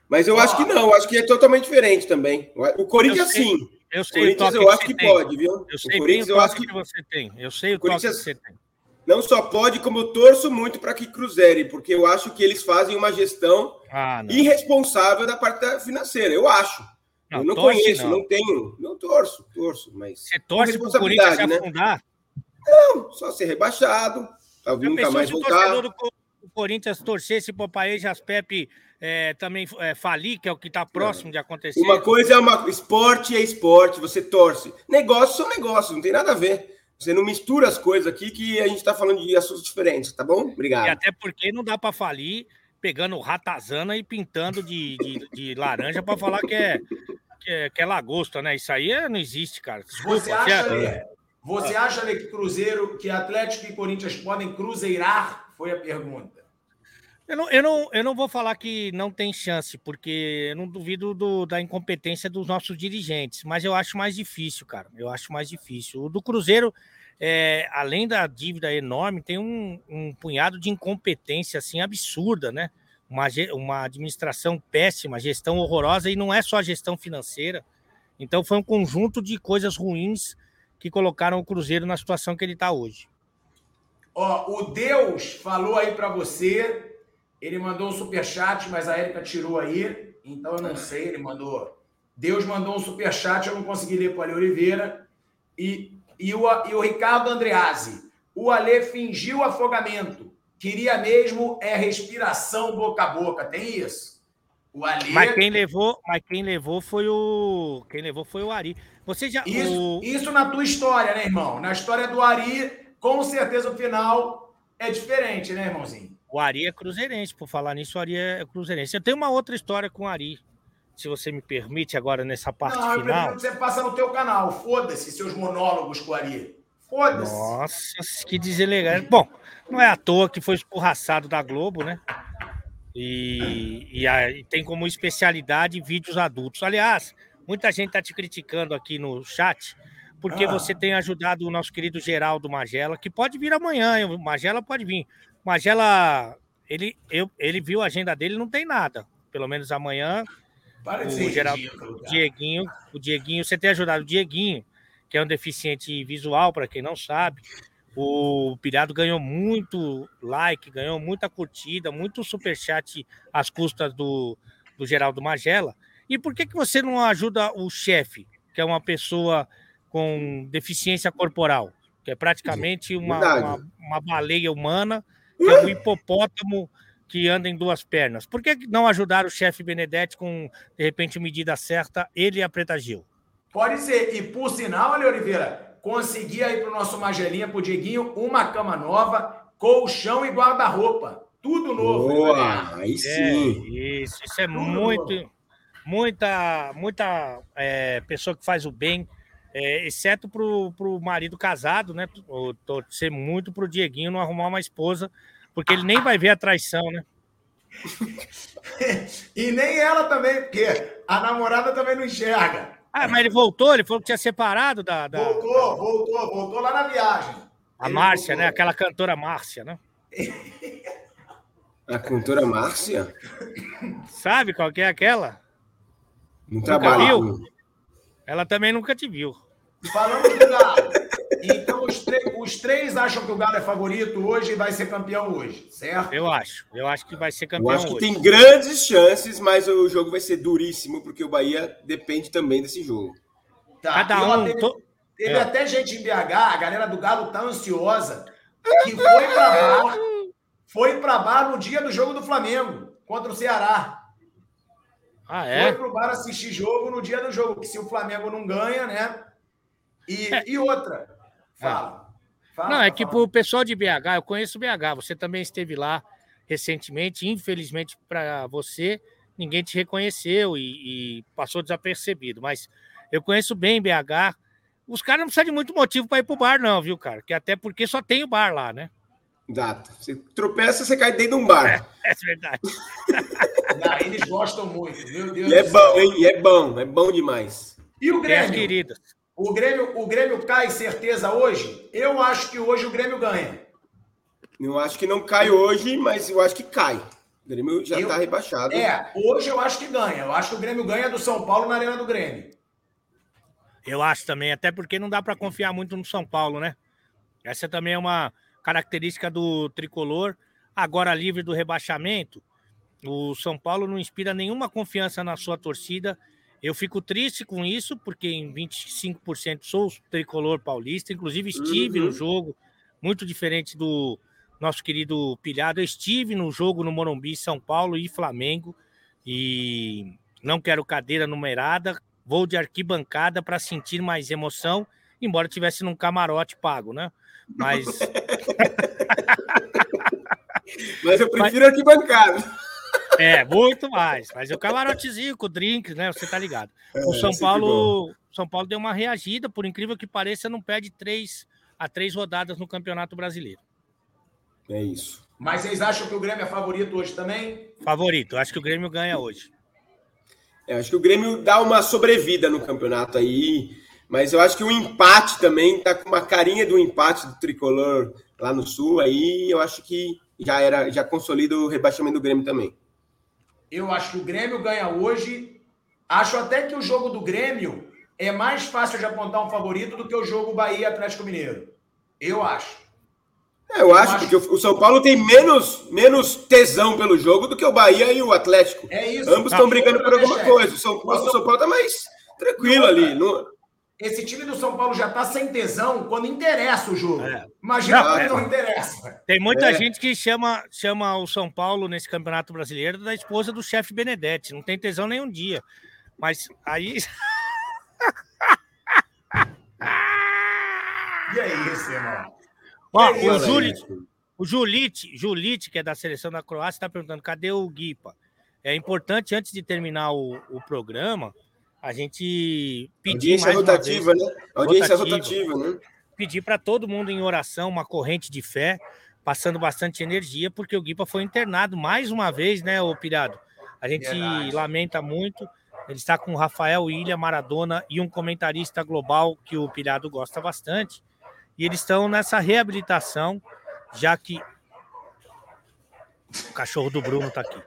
Mas eu acho que não, acho que é totalmente diferente também. O Corinthians, sim. Eu sei o Corinthians eu acho que, que pode, viu? Eu sei o Corinthians eu acho que... que você tem. Eu sei o, o Corinthians que você tem. Não só pode, como eu torço muito para que cruzere, porque eu acho que eles fazem uma gestão ah, irresponsável da parte financeira. Eu acho. Não, eu não conheço, não. não. tenho. Não torço, torço, mas. Você torce para o Corinthians se né? Não, só ser rebaixado. Talvez nunca mais voltar. O do Corinthians torcesse para o Paes Pepe é, também é, falir, que é o que está próximo de acontecer. Uma coisa é uma. Esporte é esporte, você torce. Negócios são negócios, não tem nada a ver. Você não mistura as coisas aqui que a gente está falando de assuntos diferentes, tá bom? Obrigado. E até porque não dá para falir pegando ratazana e pintando de, de, de laranja para falar que é, que é, que é lagosta, né? Isso aí é, não existe, cara. Desculpa, você acha, é... você acha que Cruzeiro, que Atlético e Corinthians podem cruzeirar? Foi a pergunta. Eu não, eu, não, eu não vou falar que não tem chance, porque eu não duvido do, da incompetência dos nossos dirigentes, mas eu acho mais difícil, cara. Eu acho mais difícil. O do Cruzeiro, é, além da dívida enorme, tem um, um punhado de incompetência assim absurda, né? Uma, uma administração péssima, gestão horrorosa, e não é só a gestão financeira. Então foi um conjunto de coisas ruins que colocaram o Cruzeiro na situação que ele está hoje. Ó, o Deus falou aí para você ele mandou um superchat, mas a Érica tirou aí, então eu não sei. Ele mandou. Deus mandou um superchat, eu não consegui ler para o Ale Oliveira. E, e, o, e o Ricardo Andreazzi. O Ale fingiu afogamento. Queria mesmo é respiração boca a boca. Tem isso? O Ali. Mas quem levou, mas quem levou foi o. Quem levou foi o Ari. Você já. Isso, o... isso na tua história, né, irmão? Na história do Ari, com certeza o final é diferente, né, irmãozinho? O Ari é cruzeirense, por falar nisso, o Ari é cruzeirense. Eu tenho uma outra história com o Ari, se você me permite agora nessa parte Não, final. Que você passa no teu canal. Foda-se seus monólogos com o Ari. Foda-se. Nossa, que deselegante. Bom, não é à toa que foi escorraçado da Globo, né? E, e, e tem como especialidade vídeos adultos. Aliás, muita gente está te criticando aqui no chat porque ah. você tem ajudado o nosso querido Geraldo Magela, que pode vir amanhã, o Magela pode vir. Magela, ele, eu, ele viu a agenda dele, não tem nada. Pelo menos amanhã. o, Geraldo, o Dieguinho, o Dieguinho, você tem ajudado o Dieguinho, que é um deficiente visual, para quem não sabe. O Pirado ganhou muito like, ganhou muita curtida, muito superchat às custas do, do Geraldo Magela. E por que, que você não ajuda o chefe, que é uma pessoa com deficiência corporal, que é praticamente uma, uma, uma baleia humana que é um hipopótamo que anda em duas pernas. Por que não ajudar o chefe Benedetti com, de repente, medida certa, ele e a Preta Gil? Pode ser. E por sinal, Ale Oliveira, consegui aí para o nosso Magelinha, para o Dieguinho, uma cama nova, colchão e guarda-roupa. Tudo novo. Boa, aí sim. É, isso, isso é Tudo muito, novo. Muita, muita é, pessoa que faz o bem, é, exceto para o marido casado, né? Torcer muito para o Dieguinho não arrumar uma esposa porque ele nem vai ver a traição, né? e nem ela também, porque a namorada também não enxerga. Ah, mas ele voltou, ele falou que tinha separado da. da... Voltou, voltou, voltou lá na viagem. A ele Márcia, voltou. né? Aquela cantora Márcia, né? A cantora Márcia? Sabe qual que é aquela? Não trabalho. Ela também nunca te viu. Falamos do Galo. Então, os, os, três acham que o Galo é favorito hoje e vai ser campeão hoje, certo? Eu acho. Eu acho que vai ser campeão hoje. Eu acho que hoje. tem grandes chances, mas o jogo vai ser duríssimo, porque o Bahia depende também desse jogo. Tá. Cada um. Teve, to... teve é. até gente em BH, a galera do Galo tá ansiosa, que foi para bar, foi para bar no dia do jogo do Flamengo contra o Ceará. Ah, é? Foi pro bar assistir jogo no dia do jogo, que se o Flamengo não ganha, né? E, é. e outra, fala. É. fala não, é que pro pessoal de BH, eu conheço BH, você também esteve lá recentemente, infelizmente para você, ninguém te reconheceu e, e, passou desapercebido, mas eu conheço bem BH. Os caras não precisam de muito motivo para ir pro bar, não, viu, cara? Que até porque só tem o bar lá, né? Exato. Você tropeça, você cai dentro de um bar. É, é verdade. não, eles gostam muito, meu Deus e é bom, hein? E é bom, é bom demais. E o Grêmio? queridas. O Grêmio, o Grêmio cai certeza hoje? Eu acho que hoje o Grêmio ganha. Eu acho que não cai hoje, mas eu acho que cai. O Grêmio já está rebaixado. É, hoje eu acho que ganha. Eu acho que o Grêmio ganha do São Paulo na Arena do Grêmio. Eu acho também, até porque não dá para confiar muito no São Paulo, né? Essa também é uma característica do tricolor. Agora livre do rebaixamento, o São Paulo não inspira nenhuma confiança na sua torcida. Eu fico triste com isso, porque em 25% sou tricolor paulista, inclusive estive uhum. no jogo, muito diferente do nosso querido Pilhado. Eu estive no jogo no Morumbi, São Paulo e Flamengo, e não quero cadeira numerada, vou de arquibancada para sentir mais emoção, embora tivesse num camarote pago, né? Mas. Mas eu prefiro Mas... arquibancada. É, muito mais. Mas o camarotezinho com o drink, né? Você tá ligado. É, o São Paulo, São Paulo deu uma reagida, por incrível que pareça, não perde três a três rodadas no Campeonato Brasileiro. É isso. Mas vocês acham que o Grêmio é favorito hoje também? Favorito. Acho que o Grêmio ganha hoje. É, acho que o Grêmio dá uma sobrevida no campeonato aí. Mas eu acho que o empate também tá com uma carinha do empate do tricolor lá no sul. Aí eu acho que já era, já consolida o rebaixamento do Grêmio também. Eu acho que o Grêmio ganha hoje. Acho até que o jogo do Grêmio é mais fácil de apontar um favorito do que o jogo Bahia Atlético Mineiro. Eu acho. É, eu, eu acho, acho, porque o São Paulo tem menos, menos tesão pelo jogo do que o Bahia e o Atlético. É isso. Ambos estão brigando por alguma coisa. O São, o São, Paulo está mais tranquilo ali. Não... Esse time do São Paulo já está sem tesão quando interessa o jogo. É. Imagina não, é. não interessa. Tem muita é. gente que chama, chama o São Paulo nesse Campeonato Brasileiro da esposa do chefe Benedetti. Não tem tesão nenhum dia. Mas aí. e é isso, irmão? Ó, o Julit, o Julite, Julite, que é da seleção da Croácia, está perguntando: cadê o Guipa? É importante, antes de terminar o, o programa, a gente pedir Audiência mais rotativa, vez, né? Audiência rotativa, rotativa né? Pedir para todo mundo em oração uma corrente de fé, passando bastante energia, porque o Guipa foi internado mais uma vez, né, o Pirado? A gente Verdade. lamenta muito. Ele está com o Rafael Ilha, Maradona e um comentarista global que o Pirado gosta bastante. E eles estão nessa reabilitação, já que. O cachorro do Bruno está aqui.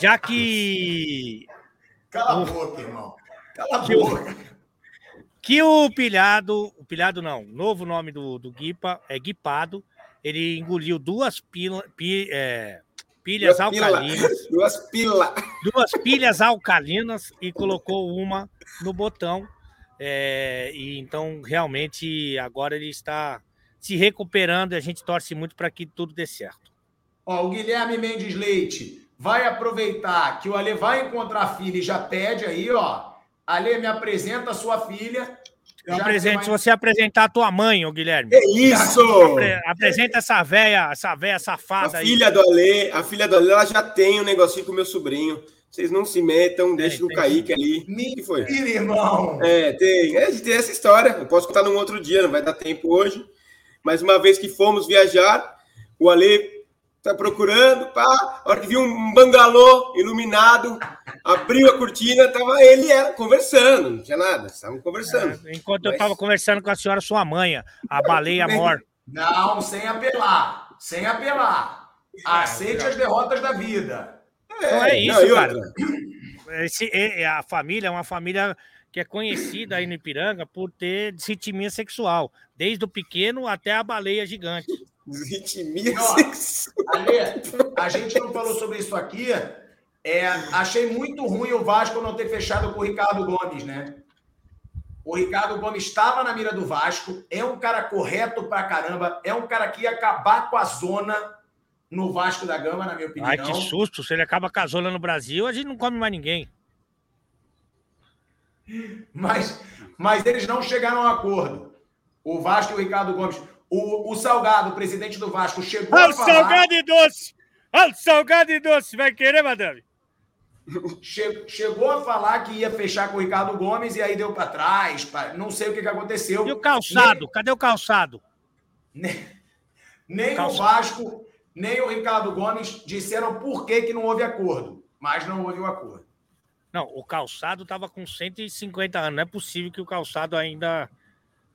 Já que. Cala a boca, irmão. Cala a boca. Que o pilhado, o pilhado não, novo nome do, do Guipa é Guipado. Ele engoliu duas pila, pi, é, pilhas duas alcalinas. Pila. Duas pilas. Duas pilhas alcalinas e colocou uma no botão. É, e então, realmente, agora ele está se recuperando e a gente torce muito para que tudo dê certo. Ó, o Guilherme Mendes Leite vai aproveitar que o Ale vai encontrar a filha e já pede aí, ó. Ale, me apresenta a sua filha. Eu apresento, vai... se você apresentar a tua mãe, ô Guilherme. É isso! Apre... Apresenta essa velha, essa velha safada a aí. Filha do Ale, a filha do Ale, ela já tem um negocinho com o meu sobrinho. Vocês não se metam, deixem o Kaique ali. O que foi? irmão! É, tem. É, tem essa história. Eu posso contar num outro dia, não vai dar tempo hoje. Mas uma vez que fomos viajar, o Ale tá procurando, pá, a hora que viu um bangalô iluminado, abriu a cortina, tava ele e ela conversando, não tinha nada, estavam conversando. É, enquanto Mas... eu estava conversando com a senhora, sua mãe, a baleia morta. Não, sem apelar, sem apelar. Aceite as derrotas da vida. É, não é isso, não, cara. Esse, a família é uma família que é conhecida aí no Ipiranga por ter desritimia sexual, desde o pequeno até a baleia gigante. Ale, a gente não falou sobre isso aqui. É, achei muito ruim o Vasco não ter fechado com o Ricardo Gomes, né? O Ricardo Gomes estava na mira do Vasco, é um cara correto pra caramba, é um cara que ia acabar com a zona no Vasco da Gama, na minha opinião. Ai, que susto! Se ele acaba com a zona no Brasil, a gente não come mais ninguém. Mas, mas eles não chegaram a um acordo. O Vasco e o Ricardo Gomes. O, o Salgado, o presidente do Vasco, chegou Al a falar... Salgado e doce! Al Salgado e doce! Vai querer, madame? Chegou a falar que ia fechar com o Ricardo Gomes e aí deu para trás. Não sei o que, que aconteceu. E o calçado? Nem... Cadê o calçado? Nem, nem o, o Vasco, nem o Ricardo Gomes disseram por que, que não houve acordo. Mas não houve o um acordo. Não, o calçado estava com 150 anos. Não é possível que o calçado ainda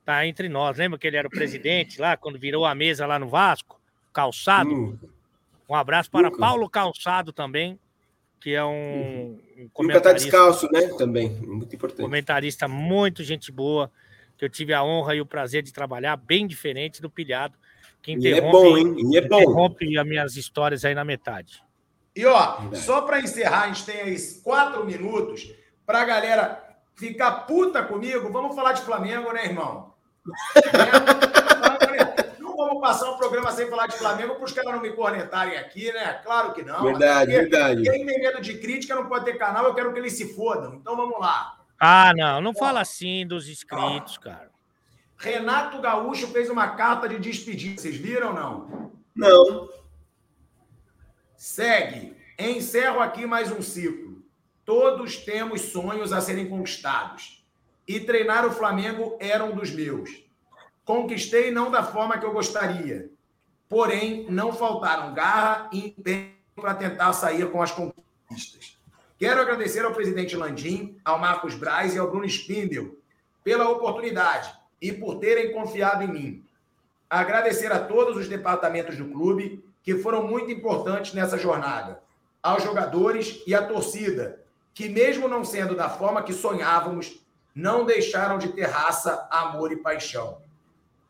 tá entre nós. Lembra que ele era o presidente lá, quando virou a mesa lá no Vasco? Calçado. Um abraço para Nunca. Paulo Calçado também, que é um, um comentarista. Nunca tá descalço, né? Também, muito importante. Comentarista muito gente boa, que eu tive a honra e o prazer de trabalhar, bem diferente do Pilhado, que interrompe, e é bom, hein? E é bom. interrompe as minhas histórias aí na metade. E ó, Verdade. só para encerrar, a gente tem aí quatro minutos para a galera ficar puta comigo. Vamos falar de Flamengo, né, irmão? Não vamos passar um programa sem falar de Flamengo para os caras não me cornetarem aqui, né? Claro que não. Verdade, verdade. Quem tem medo de crítica não pode ter canal, eu quero que eles se fodam. Então vamos lá. Ah, não, não fala assim dos inscritos, cara. Renato Gaúcho fez uma carta de despedida. Vocês viram ou não? Não. Segue. Encerro aqui mais um ciclo. Todos temos sonhos a serem conquistados. E treinar o Flamengo era um dos meus. Conquistei não da forma que eu gostaria. Porém, não faltaram garra e empenho para tentar sair com as conquistas. Quero agradecer ao presidente Landim, ao Marcos Braz e ao Bruno Spindel pela oportunidade e por terem confiado em mim. Agradecer a todos os departamentos do clube que foram muito importantes nessa jornada, aos jogadores e à torcida, que, mesmo não sendo da forma que sonhávamos, não deixaram de ter raça, amor e paixão.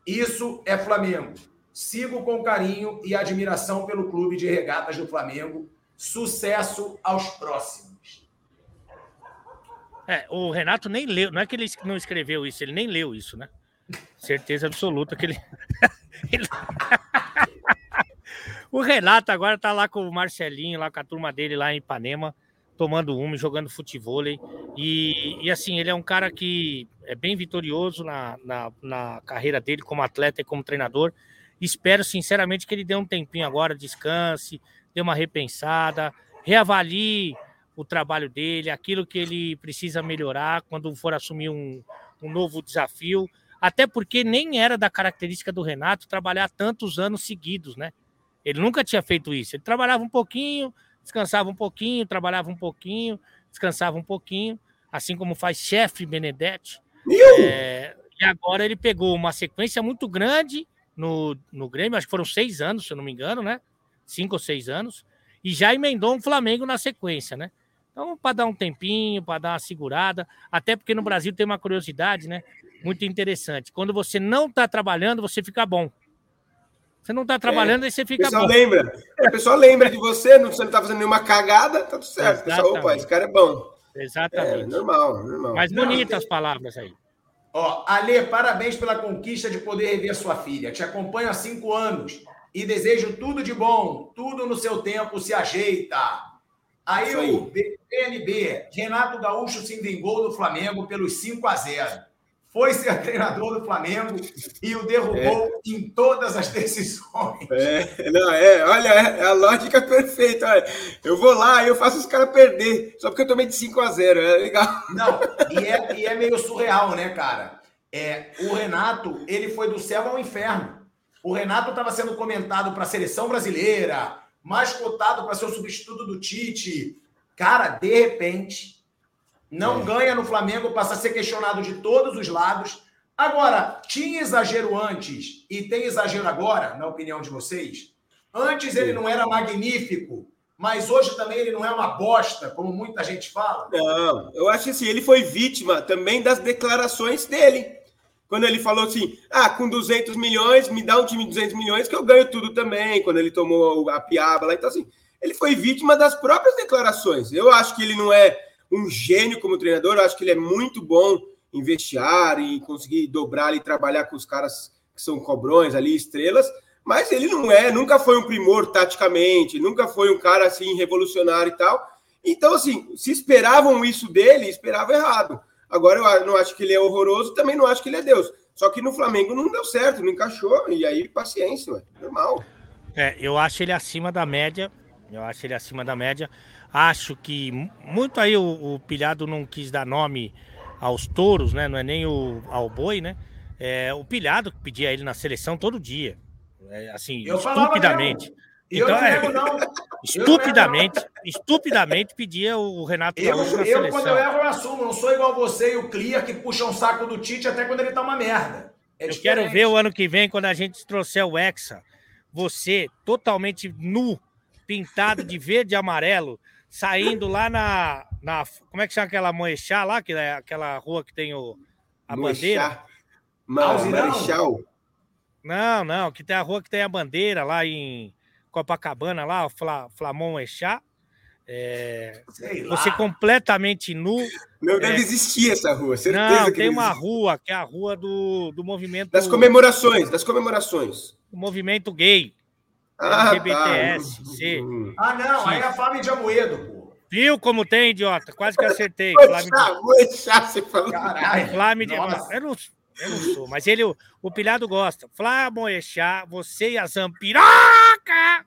Isso é Flamengo. Sigo com carinho e admiração pelo Clube de Regatas do Flamengo. Sucesso aos próximos. É, o Renato nem leu, não é que ele não escreveu isso, ele nem leu isso, né? Certeza absoluta que ele. O Renato agora tá lá com o Marcelinho, lá com a turma dele lá em Ipanema, tomando uma, jogando futebol. E, e assim, ele é um cara que é bem vitorioso na, na, na carreira dele como atleta e como treinador. Espero sinceramente que ele dê um tempinho agora, descanse, dê uma repensada, reavalie o trabalho dele, aquilo que ele precisa melhorar quando for assumir um, um novo desafio. Até porque nem era da característica do Renato trabalhar tantos anos seguidos, né? Ele nunca tinha feito isso. Ele trabalhava um pouquinho, descansava um pouquinho, trabalhava um pouquinho, descansava um pouquinho, assim como faz chefe Benedetti. É, e agora ele pegou uma sequência muito grande no, no Grêmio, acho que foram seis anos, se eu não me engano, né? Cinco ou seis anos, e já emendou um Flamengo na sequência, né? Então, para dar um tempinho, para dar uma segurada, até porque no Brasil tem uma curiosidade, né? Muito interessante. Quando você não está trabalhando, você fica bom. Você não está trabalhando, é, aí você fica. O pessoal bom. lembra. É, o pessoal lembra de você, não, você não está fazendo nenhuma cagada, tá tudo certo. Pessoal, opa, esse cara é bom. Exatamente. É, normal, normal. Mas bonitas as palavras aí. Ó, Ale, parabéns pela conquista de poder rever sua filha. Te acompanho há cinco anos e desejo tudo de bom. Tudo no seu tempo se ajeita. Aí, aí. o BNB, Renato Gaúcho se vingou do Flamengo pelos 5 a 0 foi ser treinador do Flamengo e o derrubou é. em todas as decisões. É, não, é, olha, é, a lógica é perfeita. Olha, eu vou lá e eu faço os caras perder, só porque eu tomei de 5 a 0 é legal. Não, e é, e é meio surreal, né, cara? É, o Renato, ele foi do céu ao inferno. O Renato estava sendo comentado para a seleção brasileira, mais cotado para ser o substituto do Tite. Cara, de repente, não é. ganha no Flamengo, passa a ser questionado de todos os lados. Agora, tinha exagero antes e tem exagero agora, na opinião de vocês? Antes ele não era magnífico, mas hoje também ele não é uma bosta, como muita gente fala? Não, eu acho que assim, ele foi vítima também das declarações dele. Quando ele falou assim, ah, com 200 milhões, me dá um time de 200 milhões que eu ganho tudo também, quando ele tomou a piaba lá. Então, assim, ele foi vítima das próprias declarações. Eu acho que ele não é um gênio como treinador, eu acho que ele é muito bom em vestiário e conseguir dobrar e trabalhar com os caras que são cobrões ali, estrelas, mas ele não é, nunca foi um primor taticamente, nunca foi um cara assim revolucionário e tal. Então, assim, se esperavam isso dele, esperavam errado. Agora eu não acho que ele é horroroso, também não acho que ele é Deus. Só que no Flamengo não deu certo, não encaixou, e aí paciência, ué, normal. É, eu acho ele acima da média. Eu acho ele acima da média. Acho que muito aí o, o Pilhado não quis dar nome aos touros, né? Não é nem o, ao boi, né? É, o Pilhado pedia ele na seleção todo dia. É, assim, eu estupidamente. Então, eu é, não. Estupidamente, eu estupidamente pedia o Renato eu, Gaúcho na eu, seleção. quando eu erro, eu assumo. Não sou igual você e o Clia que puxa um saco do Tite até quando ele tá uma merda. É eu quero ver o ano que vem, quando a gente trouxer o Hexa, você totalmente nu, pintado de verde e amarelo, saindo lá na, na. Como é que chama aquela Moechá lá? Que é aquela rua que tem o, a bandeira? Marechal. Não, não, que tem a rua que tem a bandeira lá em Copacabana, lá, Fla, Flamon Echá. É, você completamente nu. Não é, deve existir essa rua, certeza não, que tem uma rua que é a rua do, do movimento. Das comemorações, das comemorações. O movimento gay. Ah, LGBTS. Tá. C. Ah, não, aí é a Flávia de Amoedo, pô. Viu como tem, idiota? Quase que acertei. Flávio de... Vou deixar você falando. Caralho. Flávio de... Eu não, eu não sou, mas ele, o, o pilhado gosta. Flá Moechá, você e a Zampiraca!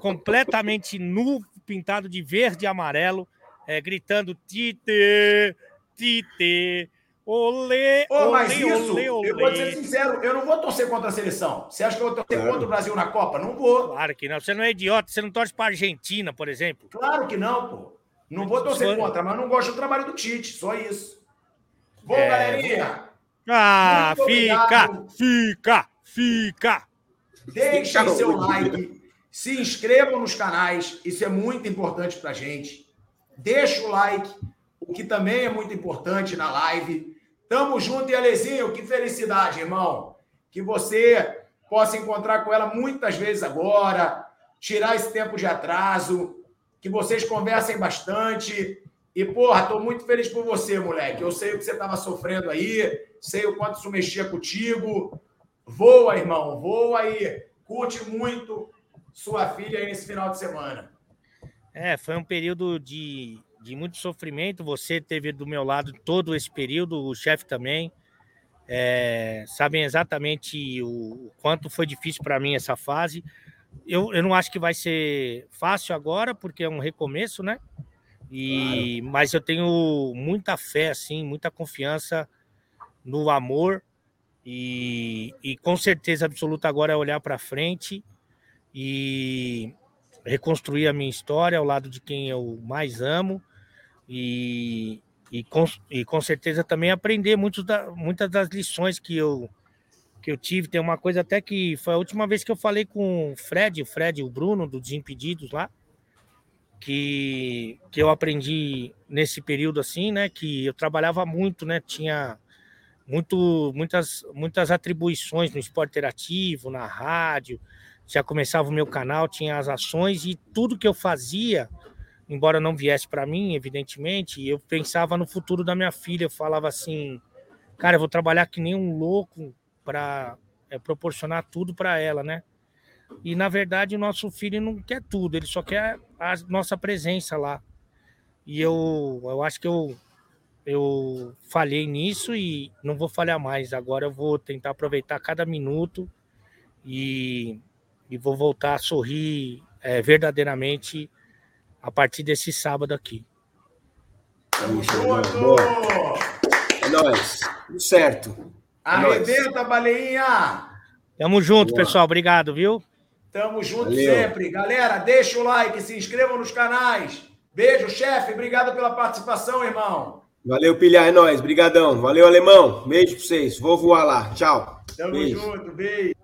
Completamente nu, pintado de verde e amarelo, é, gritando Tite, Tite, olê, oh, mas olê, isso, olê, olê. eu vou ser sincero, eu não vou torcer contra a seleção. Você acha que eu vou torcer claro. contra o Brasil na Copa? Não vou. Claro que não. Você não é idiota, você não torce para a Argentina, por exemplo. Claro que não, pô. Não vou torcer contra, mas eu não gosto do trabalho do Tite, só isso. Bom, é... galerinha. Ah, fica, fica, fica. Deixem seu like, se inscrevam nos canais, isso é muito importante para gente. Deixa o like, o que também é muito importante na live. Tamo junto, e que felicidade, irmão. Que você possa encontrar com ela muitas vezes agora, tirar esse tempo de atraso, que vocês conversem bastante e, porra, tô muito feliz por você, moleque. Eu sei o que você tava sofrendo aí, sei o quanto isso mexia contigo. Voa, irmão, voa aí. Curte muito sua filha aí nesse final de semana. É, foi um período de, de muito sofrimento. Você teve do meu lado todo esse período, o chefe também. É, sabem exatamente o, o, quanto foi difícil para mim essa fase. Eu, eu não acho que vai ser fácil agora, porque é um recomeço, né? E, claro. Mas eu tenho muita fé, assim, muita confiança no amor e, e com certeza absoluta agora é olhar para frente e reconstruir a minha história ao lado de quem eu mais amo e, e, com, e com certeza também aprender muitos da, muitas das lições que eu que eu tive. Tem uma coisa até que foi a última vez que eu falei com o Fred, o Fred, o Bruno do Desimpedidos lá que, que eu aprendi nesse período assim, né? Que eu trabalhava muito, né? Tinha muito, muitas, muitas atribuições no esporte interativo, na rádio. Já começava o meu canal, tinha as ações e tudo que eu fazia, embora não viesse para mim, evidentemente, eu pensava no futuro da minha filha. Eu falava assim, cara, eu vou trabalhar que nem um louco para é, proporcionar tudo para ela, né? E na verdade o nosso filho não quer tudo, ele só quer a nossa presença lá. E eu, eu acho que eu, eu falhei nisso e não vou falhar mais. Agora eu vou tentar aproveitar cada minuto e, e vou voltar a sorrir é, verdadeiramente a partir desse sábado aqui. É nóis. Tudo certo. É Arrebenta, baleinha! Tamo junto, Boa. pessoal. Obrigado, viu? Tamo junto Valeu. sempre. Galera, deixa o like, se inscrevam nos canais. Beijo, chefe. Obrigado pela participação, irmão. Valeu, Pilhar. É nóis. Brigadão. Valeu, alemão. Beijo pra vocês. Vou voar lá. Tchau. Tamo beijo. junto. Beijo.